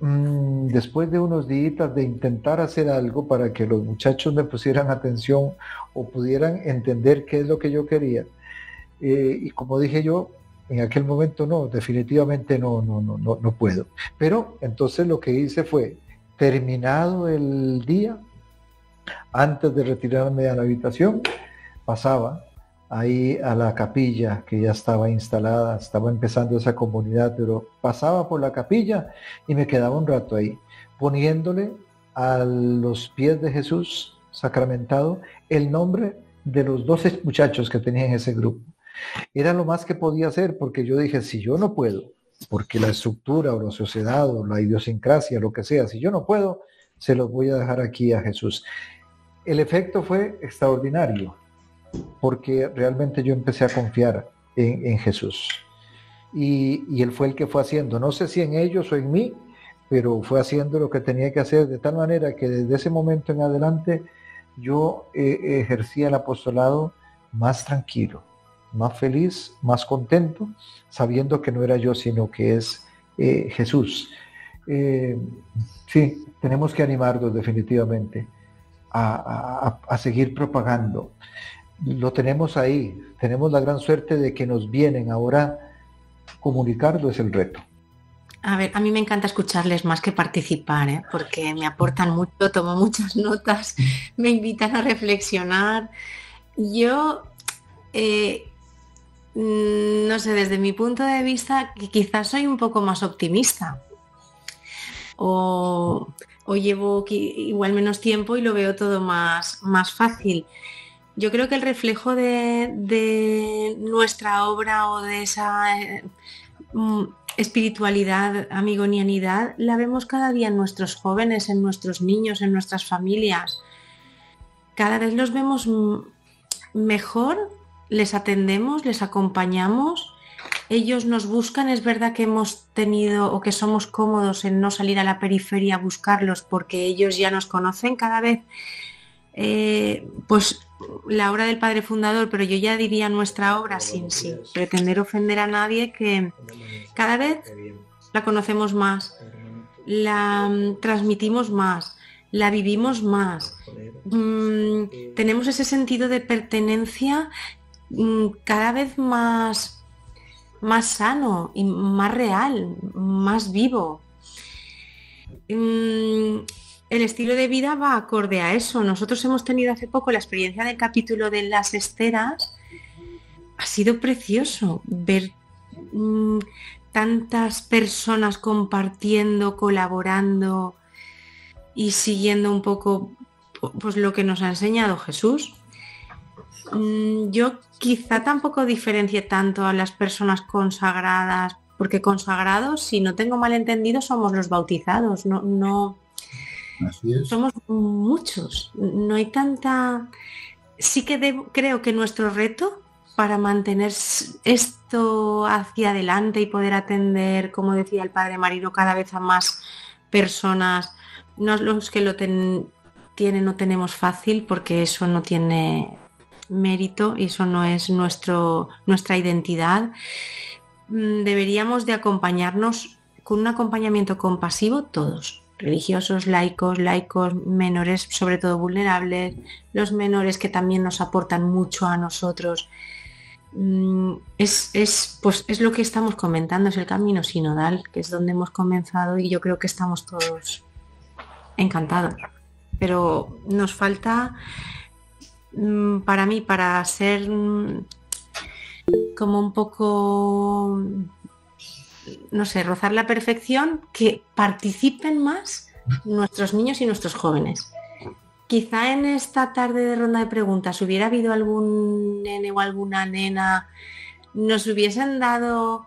mm, después de unos días de intentar hacer algo para que los muchachos me pusieran atención o pudieran entender qué es lo que yo quería, y como dije yo, en aquel momento no, definitivamente no, no, no, no, no puedo. Pero entonces lo que hice fue, terminado el día, antes de retirarme a la habitación, pasaba ahí a la capilla que ya estaba instalada, estaba empezando esa comunidad, pero pasaba por la capilla y me quedaba un rato ahí, poniéndole a los pies de Jesús sacramentado el nombre de los doce muchachos que tenía en ese grupo. Era lo más que podía hacer porque yo dije, si yo no puedo, porque la estructura o la sociedad o la idiosincrasia, lo que sea, si yo no puedo, se los voy a dejar aquí a Jesús. El efecto fue extraordinario porque realmente yo empecé a confiar en, Jesús. Y, Él fue el que fue haciendo, no sé si en ellos o en mí, pero fue haciendo lo que tenía que hacer de tal manera que desde ese momento en adelante yo eh, ejercía el apostolado más tranquilo, más feliz, más contento, sabiendo que no era yo, sino que es eh, Jesús. Eh, sí, tenemos que animarnos definitivamente a seguir propagando lo tenemos ahí. Tenemos la gran suerte de que nos vienen ahora. Comunicarlo es el reto. A ver, a mí me encanta escucharles más que participar, ¿eh? porque me aportan mucho, tomo muchas notas, me invitan a reflexionar. Yo, no sé, desde mi punto de vista, quizás soy un poco más optimista. O, o llevo igual menos tiempo y lo veo todo más, más fácil yo creo que el reflejo de, nuestra obra o de esa eh, mm, espiritualidad, amigonianidad, la vemos cada día en nuestros jóvenes, en nuestros niños, en nuestras familias. Cada vez los vemos mejor, les atendemos, les acompañamos, ellos nos buscan, es verdad que hemos tenido o que somos cómodos en no salir a la periferia a buscarlos porque ellos ya nos conocen cada vez. Eh, pues la obra del padre fundador, pero yo ya diría nuestra obra sin, pretender ofender a nadie, que cada vez la conocemos más, la mm, transmitimos más, la vivimos más, mm, tenemos ese sentido de pertenencia cada vez más, más sano y más real, más vivo el estilo de vida va acorde a eso. Nosotros hemos tenido hace poco la experiencia del capítulo de las esteras. Ha sido precioso ver mm, tantas personas compartiendo, colaborando y siguiendo un poco pues, lo que nos ha enseñado Jesús. Mm, yo quizá tampoco diferencie tanto a las personas consagradas, porque consagrados, si no tengo mal entendido, somos los bautizados, no, no, somos muchos, no hay tanta... Sí que creo que nuestro reto para mantener esto hacia adelante y poder atender, como decía el padre Marino, cada vez a más personas, no los que lo tienen no tenemos fácil porque eso no tiene mérito y eso no es nuestro, nuestra identidad. Mm, deberíamos de acompañarnos con un acompañamiento compasivo todos, religiosos, laicos, laicos, menores sobre todo vulnerables, los menores que también nos aportan mucho a nosotros. Mm, es, es, pues, es lo que estamos comentando, es el camino sinodal, que es donde hemos comenzado y yo creo que estamos todos encantados. Pero nos falta, para mí, para ser mm, como un poco no sé, rozar la perfección, que participen más nuestros niños y nuestros jóvenes. Quizá en esta tarde de ronda de preguntas hubiera habido algún nene o alguna nena, nos hubiesen dado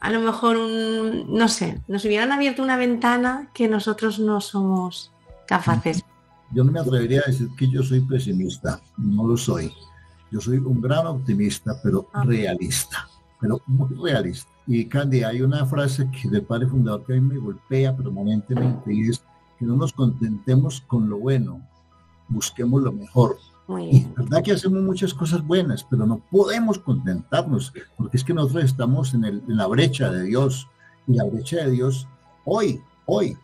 a lo mejor un, no sé, nos hubieran abierto una ventana que nosotros no somos capaces. Yo no me atrevería a decir que yo soy pesimista, no lo soy. Yo soy un gran optimista, pero ah. realista, pero muy realista. Y Candy, hay una frase que del padre fundador que a mí me golpea permanentemente y es que no nos contentemos con lo bueno, busquemos lo mejor. Y verdad que hacemos muchas cosas buenas, pero no podemos contentarnos, porque es que nosotros estamos en, el, en la brecha de Dios. Y la brecha de Dios, hoy, hoy,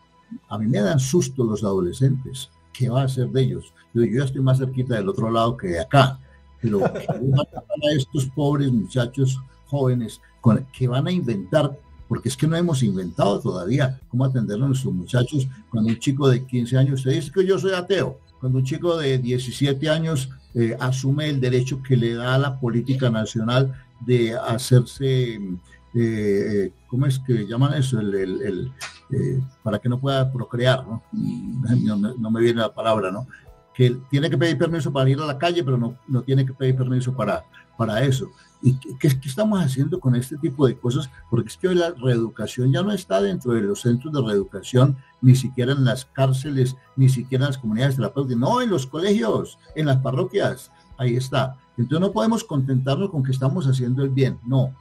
a mí me dan susto los adolescentes. ¿Qué va a hacer de ellos? Yo, yo ya estoy más cerquita del otro lado que de acá. Pero a estos pobres muchachos jóvenes con, que van a inventar, porque es que no hemos inventado todavía cómo atender a nuestros muchachos cuando un chico de 15 años se dice que yo soy ateo, cuando un chico de 17 años eh, asume el derecho que le da a la política nacional de hacerse, eh, eh, ¿cómo es que llaman eso? El, para que no pueda procrear, ¿no? ¿no? me viene la palabra, ¿no? Que tiene que pedir permiso para ir a la calle, pero no, no tiene que pedir permiso para, para eso. ¿Y qué, estamos haciendo con este tipo de cosas? Porque es que hoy la reeducación ya no está dentro de los centros de reeducación, ni siquiera en las cárceles, ni siquiera en las comunidades terapéuticas, no, en los colegios, en las parroquias, ahí está. Entonces no podemos contentarnos con que estamos haciendo el bien, no,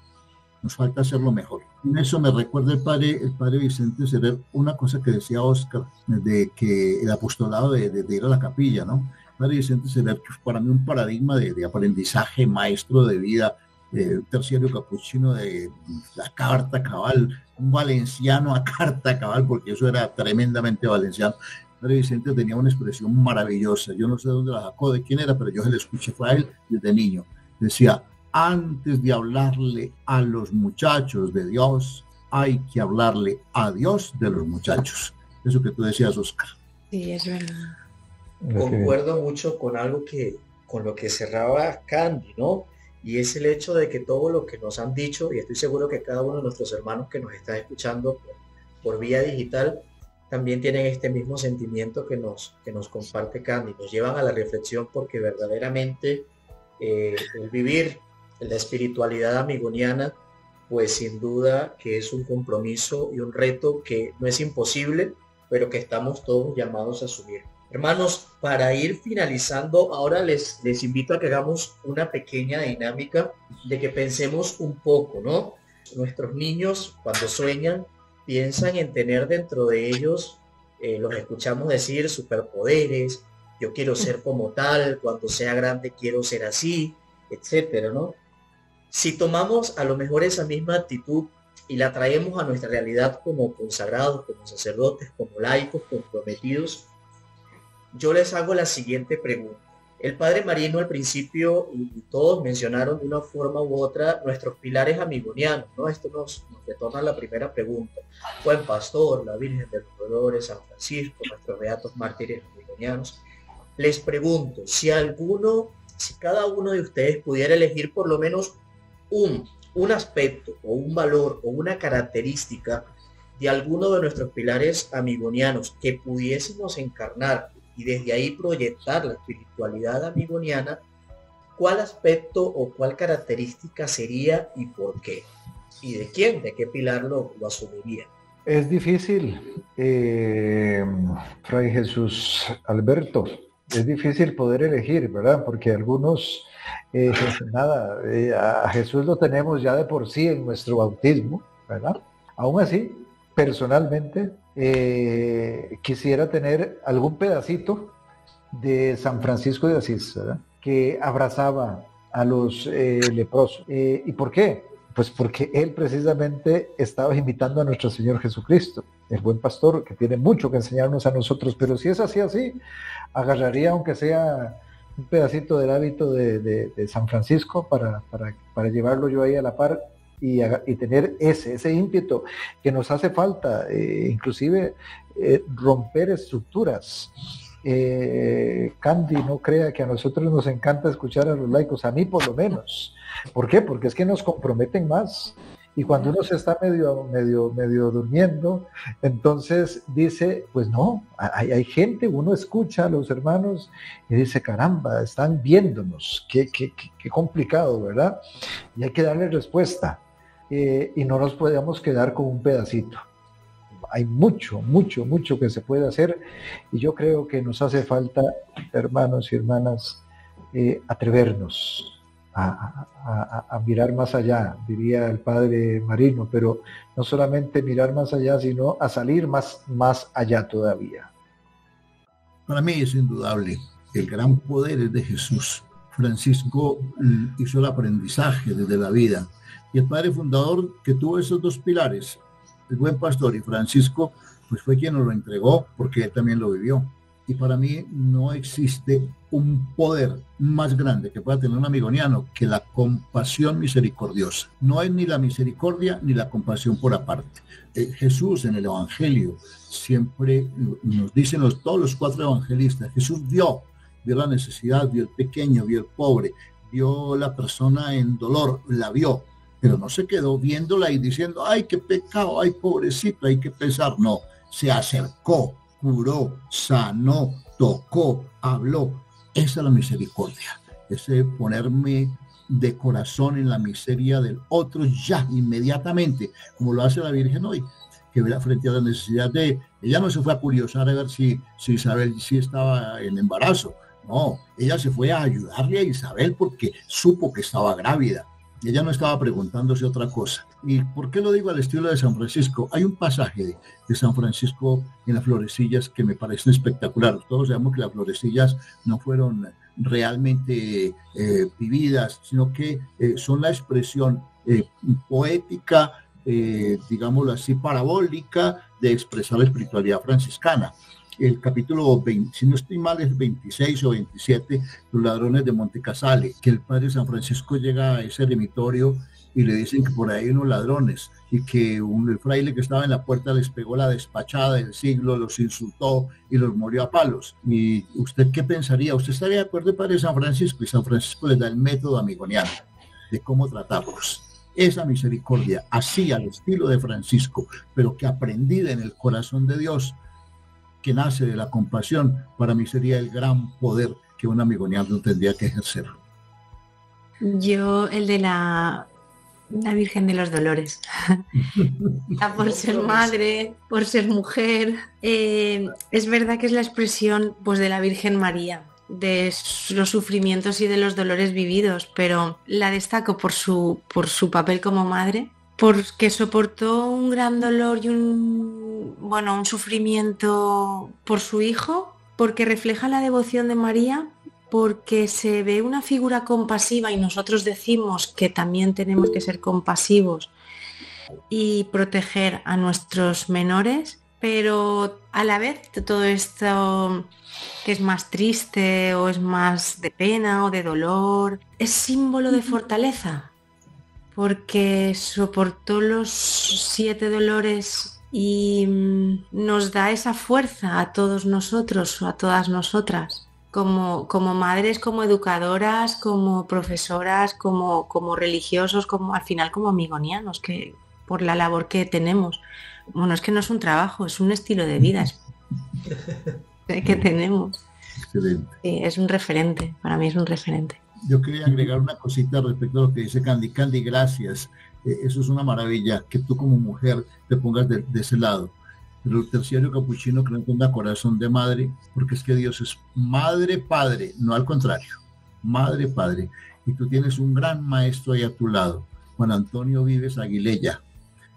nos falta hacerlo mejor. En eso me recuerda el padre, el padre Vicente Serer, una cosa que decía Oscar, de que el apostolado de, de ir a la capilla, ¿no? Padre Vicente Serer, que para mí un paradigma de, de aprendizaje, maestro de vida, eh, terciario capuchino de la carta cabal, un valenciano a carta cabal, porque eso era tremendamente valenciano. Padre Vicente tenía una expresión maravillosa, yo no sé dónde la sacó, de quién era, pero yo se la escuché, fue a él desde niño. Decía, antes de hablarle a los muchachos de Dios, hay que hablarle a Dios de los muchachos. Eso que tú decías, Oscar. Sí, es verdad. Concuerdo mucho con algo que, con lo que cerraba Candy, ¿no? y es el hecho de que todo lo que nos han dicho, y estoy seguro que cada uno de nuestros hermanos que nos está escuchando por, vía digital, también tienen este mismo sentimiento que nos, que nos comparte Candy, nos llevan a la reflexión porque verdaderamente eh, el vivir la espiritualidad amigoniana, pues sin duda que es un compromiso y un reto que no es imposible, pero que estamos todos llamados a asumir. Hermanos, para ir finalizando, ahora les, les invito a que hagamos una pequeña dinámica de que pensemos un poco, ¿no? Nuestros niños cuando sueñan piensan en tener dentro de ellos, eh, los escuchamos decir superpoderes, yo quiero ser como tal, cuando sea grande quiero ser así, etcétera, ¿no? Si tomamos a lo mejor esa misma actitud y la traemos a nuestra realidad como consagrados, como sacerdotes, como laicos comprometidos, yo les hago la siguiente pregunta. El padre Marino al principio y, todos mencionaron de una forma u otra nuestros pilares amigonianos, ¿no? Esto nos, nos retorna la primera pregunta. Buen pastor, la Virgen de los Dolores, San Francisco, nuestros beatos mártires amigonianos. Les pregunto, si alguno, si cada uno de ustedes pudiera elegir por lo menos un, un aspecto o un valor o una característica de alguno de nuestros pilares amigonianos que pudiésemos encarnar y desde ahí proyectar la espiritualidad amigoniana, ¿cuál aspecto o cuál característica sería y por qué? ¿Y de quién? ¿De qué pilar lo, asumiría? Es difícil, eh, Fray Jesús Alberto, es difícil poder elegir, ¿verdad? Porque algunos, eh, nada, eh, a Jesús lo tenemos ya de por sí en nuestro bautismo, ¿verdad? Aún así, personalmente, eh, quisiera tener algún pedacito de San Francisco de Asís, que abrazaba a los leprosos. ¿Y por qué? Pues porque él precisamente estaba invitando a nuestro Señor Jesucristo, el buen pastor que tiene mucho que enseñarnos a nosotros, pero si es así, así, agarraría aunque sea un pedacito del hábito de, San Francisco para, para, llevarlo yo ahí a la par y, tener ese, ese ímpetu que nos hace falta, eh, inclusive eh, romper estructuras. Eh, Candy, no crea que a nosotros nos encanta escuchar a los laicos, a mí por lo menos. ¿Por qué? Porque es que nos comprometen más. Y cuando uno se está medio, medio, medio durmiendo, entonces dice, pues no, hay, hay gente, uno escucha a los hermanos y dice, caramba, están viéndonos, qué, qué, qué complicado, ¿verdad? Y hay que darle respuesta. Eh, y no nos podemos quedar con un pedacito. Hay mucho, mucho, mucho que se puede hacer y yo creo que nos hace falta, hermanos y hermanas, eh, atrevernos, a, mirar más allá, diría el padre Marino, pero no solamente mirar más allá, sino a salir más, más allá todavía. Para mí es indudable, el gran poder es de Jesús. Francisco hizo el aprendizaje desde la vida y el padre fundador que tuvo esos dos pilares, el buen pastor y Francisco, pues fue quien nos lo entregó porque él también lo vivió. Y para mí no existe un poder más grande que pueda tener un amigoniano que la compasión misericordiosa. No hay ni la misericordia ni la compasión por aparte. Eh, Jesús en el Evangelio siempre nos dicen los, todos los cuatro evangelistas, Jesús vio, vio la necesidad, vio el pequeño, vio el pobre, vio la persona en dolor, la vio, pero no se quedó viéndola y diciendo, ay, qué pecado, ay, pobrecito, hay que pensar. No, se acercó, curó, sanó, tocó, habló. Esa es la misericordia. Ese ponerme de corazón en la miseria del otro ya, inmediatamente, como lo hace la Virgen hoy, que frente a la necesidad de, ella no se fue a curiosar a ver si, si Isabel sí estaba en embarazo, no, ella se fue a ayudarle a Isabel porque supo que estaba grávida ella no estaba preguntándose otra cosa. ¿Y por qué lo digo al estilo de San Francisco? Hay un pasaje de, San Francisco en las florecillas que me parecen espectacular. Todos sabemos que las florecillas no fueron realmente eh, vividas, sino que eh, son la expresión eh, poética, digámoslo así, parabólica de expresar la espiritualidad franciscana el capítulo 20, si no estoy mal, es 26 o 27, los ladrones de Monte Casale, que el padre San Francisco llega a ese eremitorio y le dicen que por ahí hay unos ladrones y que un, fraile que estaba en la puerta les pegó la despachada del siglo, los insultó y los murió a palos. ¿Y usted qué pensaría? ¿Usted estaría de acuerdo, padre San Francisco? Y San Francisco les da el método amigoniano de cómo tratarlos esa misericordia, así al estilo de Francisco, pero que aprendida en el corazón de Dios, que nace de la compasión, para mí sería el gran poder que un amigoniano tendría que ejercer. Yo, el de la, la Virgen de los Dolores. por ser madre, por ser mujer. Eh, es verdad que es la expresión pues, de la Virgen María, de los sufrimientos y de los dolores vividos, pero la destaco por su, por su papel como madre, porque soportó un gran dolor y un, bueno, un sufrimiento por su hijo, porque refleja la devoción de María, porque se ve una figura compasiva y nosotros decimos que también tenemos que ser compasivos y proteger a nuestros menores, pero a la vez todo esto que es más triste o es más de pena o de dolor, es símbolo de fortaleza, porque soportó los siete dolores y mm, nos da esa fuerza a todos nosotros o a todas nosotras, como, como madres, como educadoras, como profesoras, como, como religiosos, como al final como amigonianos, que por la labor que tenemos. Bueno, es que no es un trabajo, es un estilo de vida que tenemos. es un referente, para mí es un referente. Yo quería agregar una cosita respecto a lo que dice Candy. Candy, gracias. Eh, eso es una maravilla, que tú como mujer te pongas de, ese lado. Pero el terciario capuchino que no tenga corazón de madre, porque es que Dios es madre, padre, no al contrario. Madre, padre. Y tú tienes un gran maestro ahí a tu lado, Juan Antonio Vives Aguilella.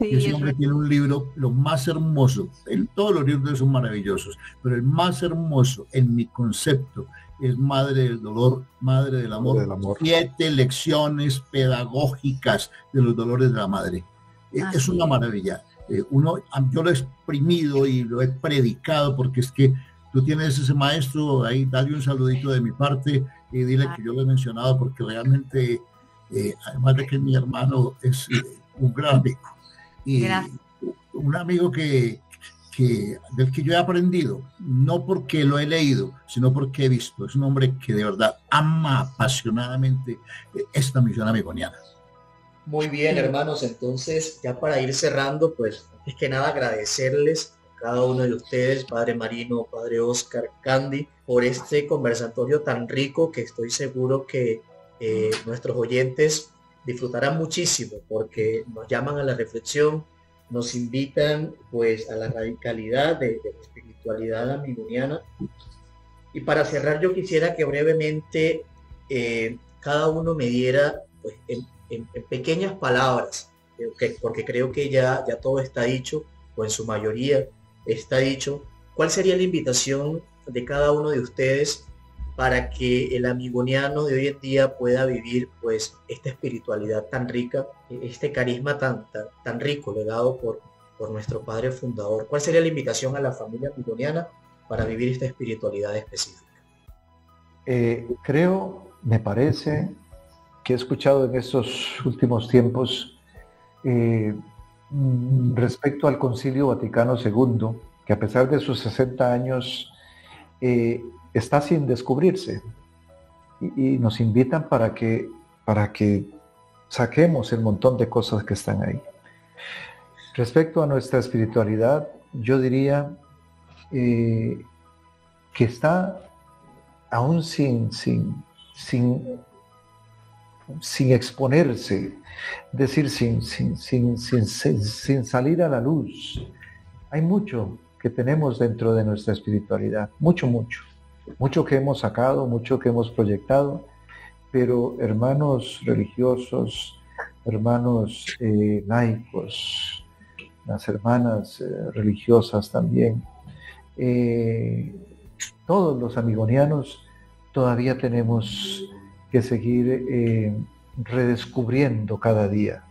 y ese hombre tiene un libro, lo más hermoso, todos los libros son maravillosos, pero el más hermoso en mi concepto es madre del dolor, madre del amor. Del amor. Siete lecciones pedagógicas de los dolores de la madre. E, es una maravilla. Eh, uno, yo lo he exprimido y lo he predicado porque es que tú tienes ese maestro, ahí dale un saludito de mi parte y dile que yo lo he mencionado porque realmente, eh, además de que mi hermano es eh, un gran amigo. Y un amigo que, del que yo he aprendido, no porque lo he leído, sino porque he visto. Es un hombre que de verdad ama apasionadamente esta misión amigoniana. Muy bien, hermanos. Entonces, ya para ir cerrando, pues, es que nada agradecerles a cada uno de ustedes, Padre Marino, Padre Oscar, Candy, por este conversatorio tan rico que estoy seguro que eh, nuestros oyentes disfrutarán muchísimo porque nos llaman a la reflexión, nos invitan pues a la radicalidad de, la espiritualidad amigoniana. Y para cerrar yo quisiera que brevemente eh, cada uno me diera pues, en, pequeñas palabras, porque creo que ya, ya todo está dicho, o en su mayoría está dicho, ¿cuál sería la invitación de cada uno de ustedes para que el amigoniano de hoy en día pueda vivir pues esta espiritualidad tan rica, este carisma tan, tan, rico legado por, por nuestro padre fundador. ¿Cuál sería la invitación a la familia amigoniana para vivir esta espiritualidad específica? Eh, creo, me parece que he escuchado en estos últimos tiempos eh, respecto al Concilio Vaticano II, que a pesar de sus 60 años eh, está sin descubrirse y, nos invitan para que, para que saquemos el montón de cosas que están ahí. Respecto a nuestra espiritualidad, yo diría eh, que está aún sin, sin, sin, sin exponerse, decir, sin, sin, sin, sin, salir a la luz. Hay mucho que tenemos dentro de nuestra espiritualidad, mucho, mucho mucho que hemos sacado, mucho que hemos proyectado, pero hermanos religiosos, hermanos eh, laicos, las hermanas eh, religiosas también, eh, todos los amigonianos todavía tenemos que seguir redescubriendo cada día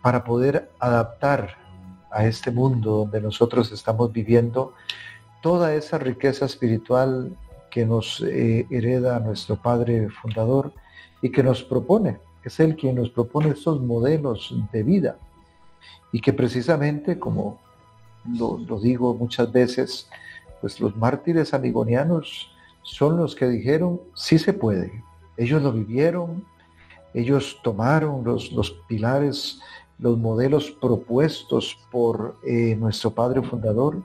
para poder adaptar a este mundo donde nosotros estamos viviendo toda esa riqueza espiritual que nos eh, hereda nuestro Padre Fundador y que nos propone, es Él quien nos propone estos modelos de vida y que precisamente, como lo, digo muchas veces, pues los mártires amigonianos son los que dijeron, sí se puede. Ellos lo vivieron, ellos tomaron los, los pilares, los modelos propuestos por eh, nuestro Padre Fundador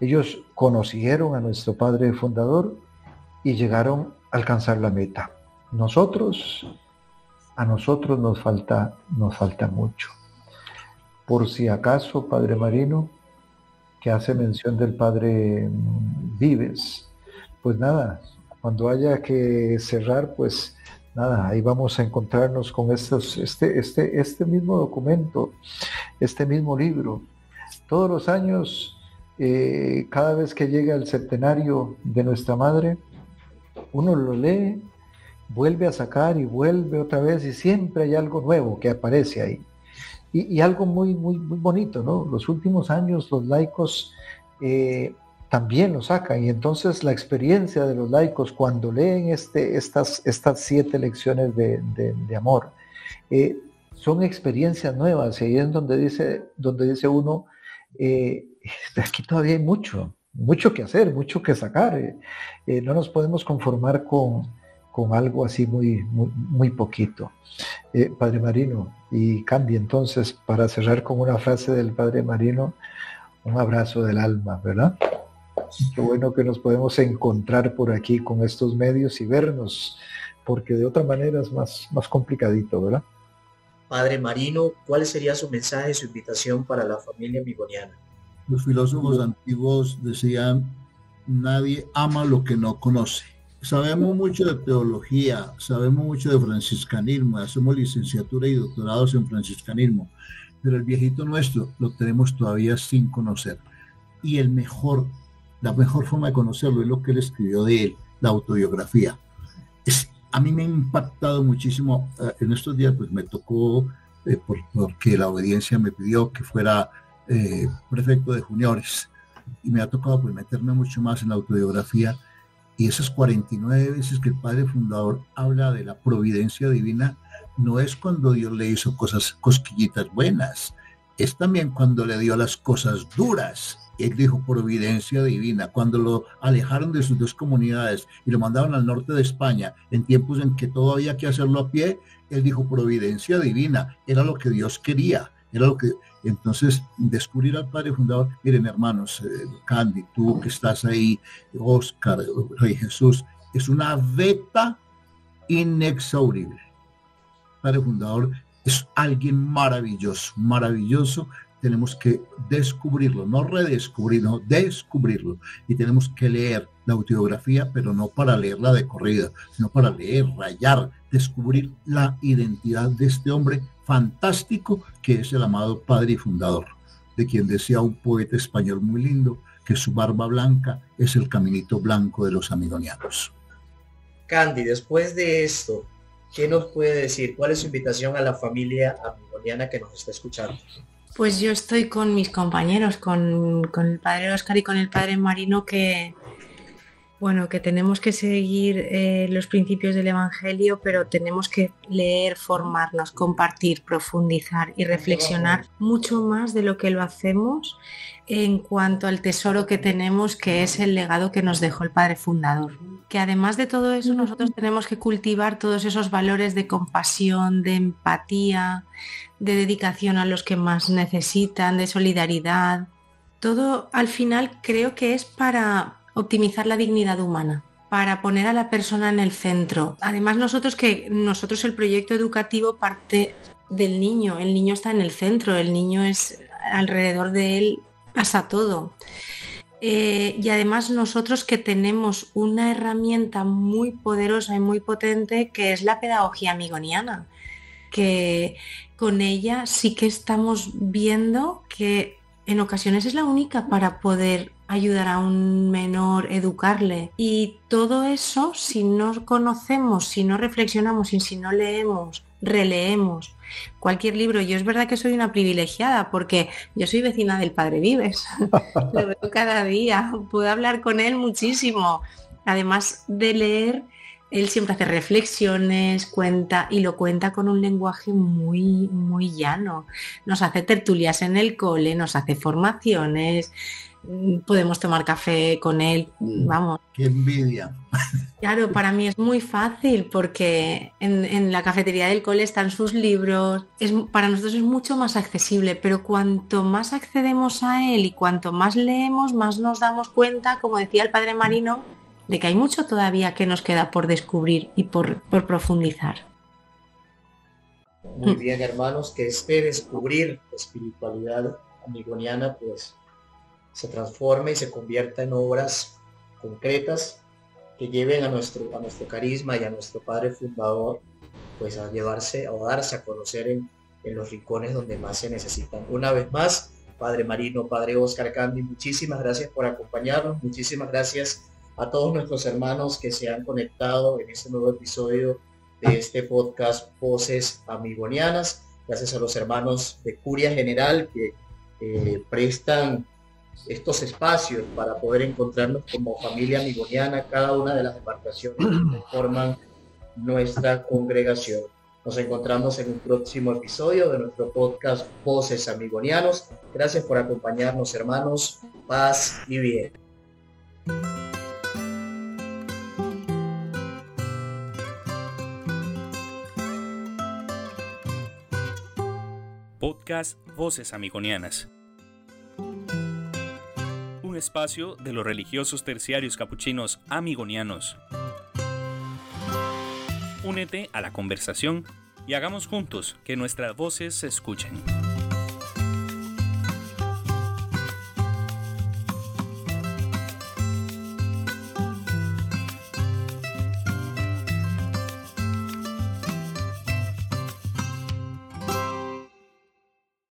ellos conocieron a nuestro Padre Fundador y llegaron a alcanzar la meta. Nosotros, a nosotros nos falta, nos falta mucho. Por si acaso, Padre Marino, que hace mención del Padre Vives, pues nada, cuando haya que cerrar, pues nada, ahí vamos a encontrarnos con estos, este, este, este mismo documento, este mismo libro. Todos los años eh, cada vez que llega el centenario de nuestra madre, uno lo lee, vuelve a sacar y vuelve otra vez y siempre hay algo nuevo que aparece ahí. Y, algo muy, muy, muy bonito, ¿no? Los últimos años los laicos eh, también lo sacan y entonces la experiencia de los laicos cuando leen este, estas, estas siete lecciones de, amor eh, son experiencias nuevas y ahí es donde dice, donde dice uno, aquí todavía hay mucho, mucho que hacer, mucho que sacar. Eh, eh, no nos podemos conformar con, algo así muy, muy, poquito. Eh, padre Marino, y cambie entonces para cerrar con una frase del Padre Marino, un abrazo del alma, ¿verdad? Qué bueno que nos podemos encontrar por aquí con estos medios y vernos, porque de otra manera es más, más complicadito, ¿verdad? Padre Marino, ¿cuál sería su mensaje, su invitación para la familia migoniana? Los filósofos antiguos decían, nadie ama lo que no conoce. Sabemos mucho de teología, sabemos mucho de franciscanismo, hacemos licenciatura y doctorados en franciscanismo, pero el viejito nuestro lo tenemos todavía sin conocer. Y el mejor, la mejor forma de conocerlo es lo que él escribió de él, la autobiografía. Es, a mí me ha impactado muchísimo. Eh, en estos días pues me tocó, eh, porque la obediencia me pidió que fuera eh, prefecto de juniores y me ha tocado pues meterme mucho más en la autobiografía y esas 49 veces que el padre fundador habla de la providencia divina, no es cuando Dios le hizo cosas cosquillitas buenas, es también cuando le dio las cosas duras. Él dijo providencia divina. Cuando lo alejaron de sus dos comunidades y lo mandaron al norte de España, en tiempos en que todo había que hacerlo a pie, él dijo providencia divina. Era lo que Dios quería. Era lo que entonces descubrir al Padre Fundador. Miren, hermanos, eh, Candy, tú que estás ahí, Oscar, Rey Jesús, es una beta inexaurible. Padre Fundador es alguien maravilloso, maravilloso. Tenemos que descubrirlo, no redescubrirlo, descubrirlo. Y tenemos que leer la autobiografía, pero no para leerla de corrida, sino para leer, rayar, descubrir la identidad de este hombre fantástico que es el amado Padre y Fundador, de quien decía un poeta español muy lindo que su barba blanca es el caminito blanco de los amigonianos. Candy, después de esto, ¿qué nos puede decir? ¿Cuál es su invitación a la familia amigoniana que nos está escuchando? Pues yo estoy con mis compañeros, con, con el padre Oscar y con el padre Marino, que, bueno, que tenemos que seguir eh, los principios del Evangelio, pero tenemos que leer, formarnos, compartir, profundizar y reflexionar mucho más de lo que lo hacemos en cuanto al tesoro que tenemos, que es el legado que nos dejó el Padre Fundador. Que además de todo eso, nosotros tenemos que cultivar todos esos valores de compasión, de empatía, de dedicación a los que más necesitan, de solidaridad. Todo al final creo que es para, optimizar la dignidad humana para poner a la persona en el centro. Además nosotros que nosotros el proyecto educativo parte del niño, el niño está en el centro, el niño es alrededor de él pasa todo. Eh, y además nosotros que tenemos una herramienta muy poderosa y muy potente que es la pedagogía amigoniana, que con ella sí que estamos viendo que en ocasiones es la única para poder ayudar a un menor, educarle. Y todo eso, si no conocemos, si no reflexionamos y si no leemos, releemos cualquier libro, yo es verdad que soy una privilegiada porque yo soy vecina del Padre Vives, lo veo cada día, puedo hablar con él muchísimo. Además de leer, él siempre hace reflexiones, cuenta y lo cuenta con un lenguaje muy, muy llano. Nos hace tertulias en el cole, nos hace formaciones, podemos tomar café con él, mm, vamos. Qué envidia. Claro, para mí es muy fácil porque en, la cafetería del cole están sus libros, es, para nosotros es mucho más accesible, pero cuanto más accedemos a él y cuanto más leemos, más nos damos cuenta, como decía el padre Marino, de que hay mucho todavía que nos queda por descubrir y por, por profundizar. Muy bien, hermanos, que este descubrir espiritualidad amigoniana, pues se transforme y se convierta en obras concretas que lleven a nuestro, a nuestro carisma y a nuestro padre fundador, pues a llevarse o darse a conocer en, en los rincones donde más se necesitan. Una vez más, Padre Marino, Padre Oscar Candy, muchísimas gracias por acompañarnos, muchísimas gracias a todos nuestros hermanos que se han conectado en este nuevo episodio de este podcast Voces Amigonianas, gracias a los hermanos de Curia General que eh, prestan estos espacios para poder encontrarnos como familia amigoniana, cada una de las embarcaciones que forman nuestra congregación. Nos encontramos en un próximo episodio de nuestro podcast Voces Amigonianos. Gracias por acompañarnos, hermanos. Paz y bien. Podcast Voces Amigonianas espacio de los religiosos terciarios capuchinos amigonianos. Únete a la conversación y hagamos juntos que nuestras voces se escuchen.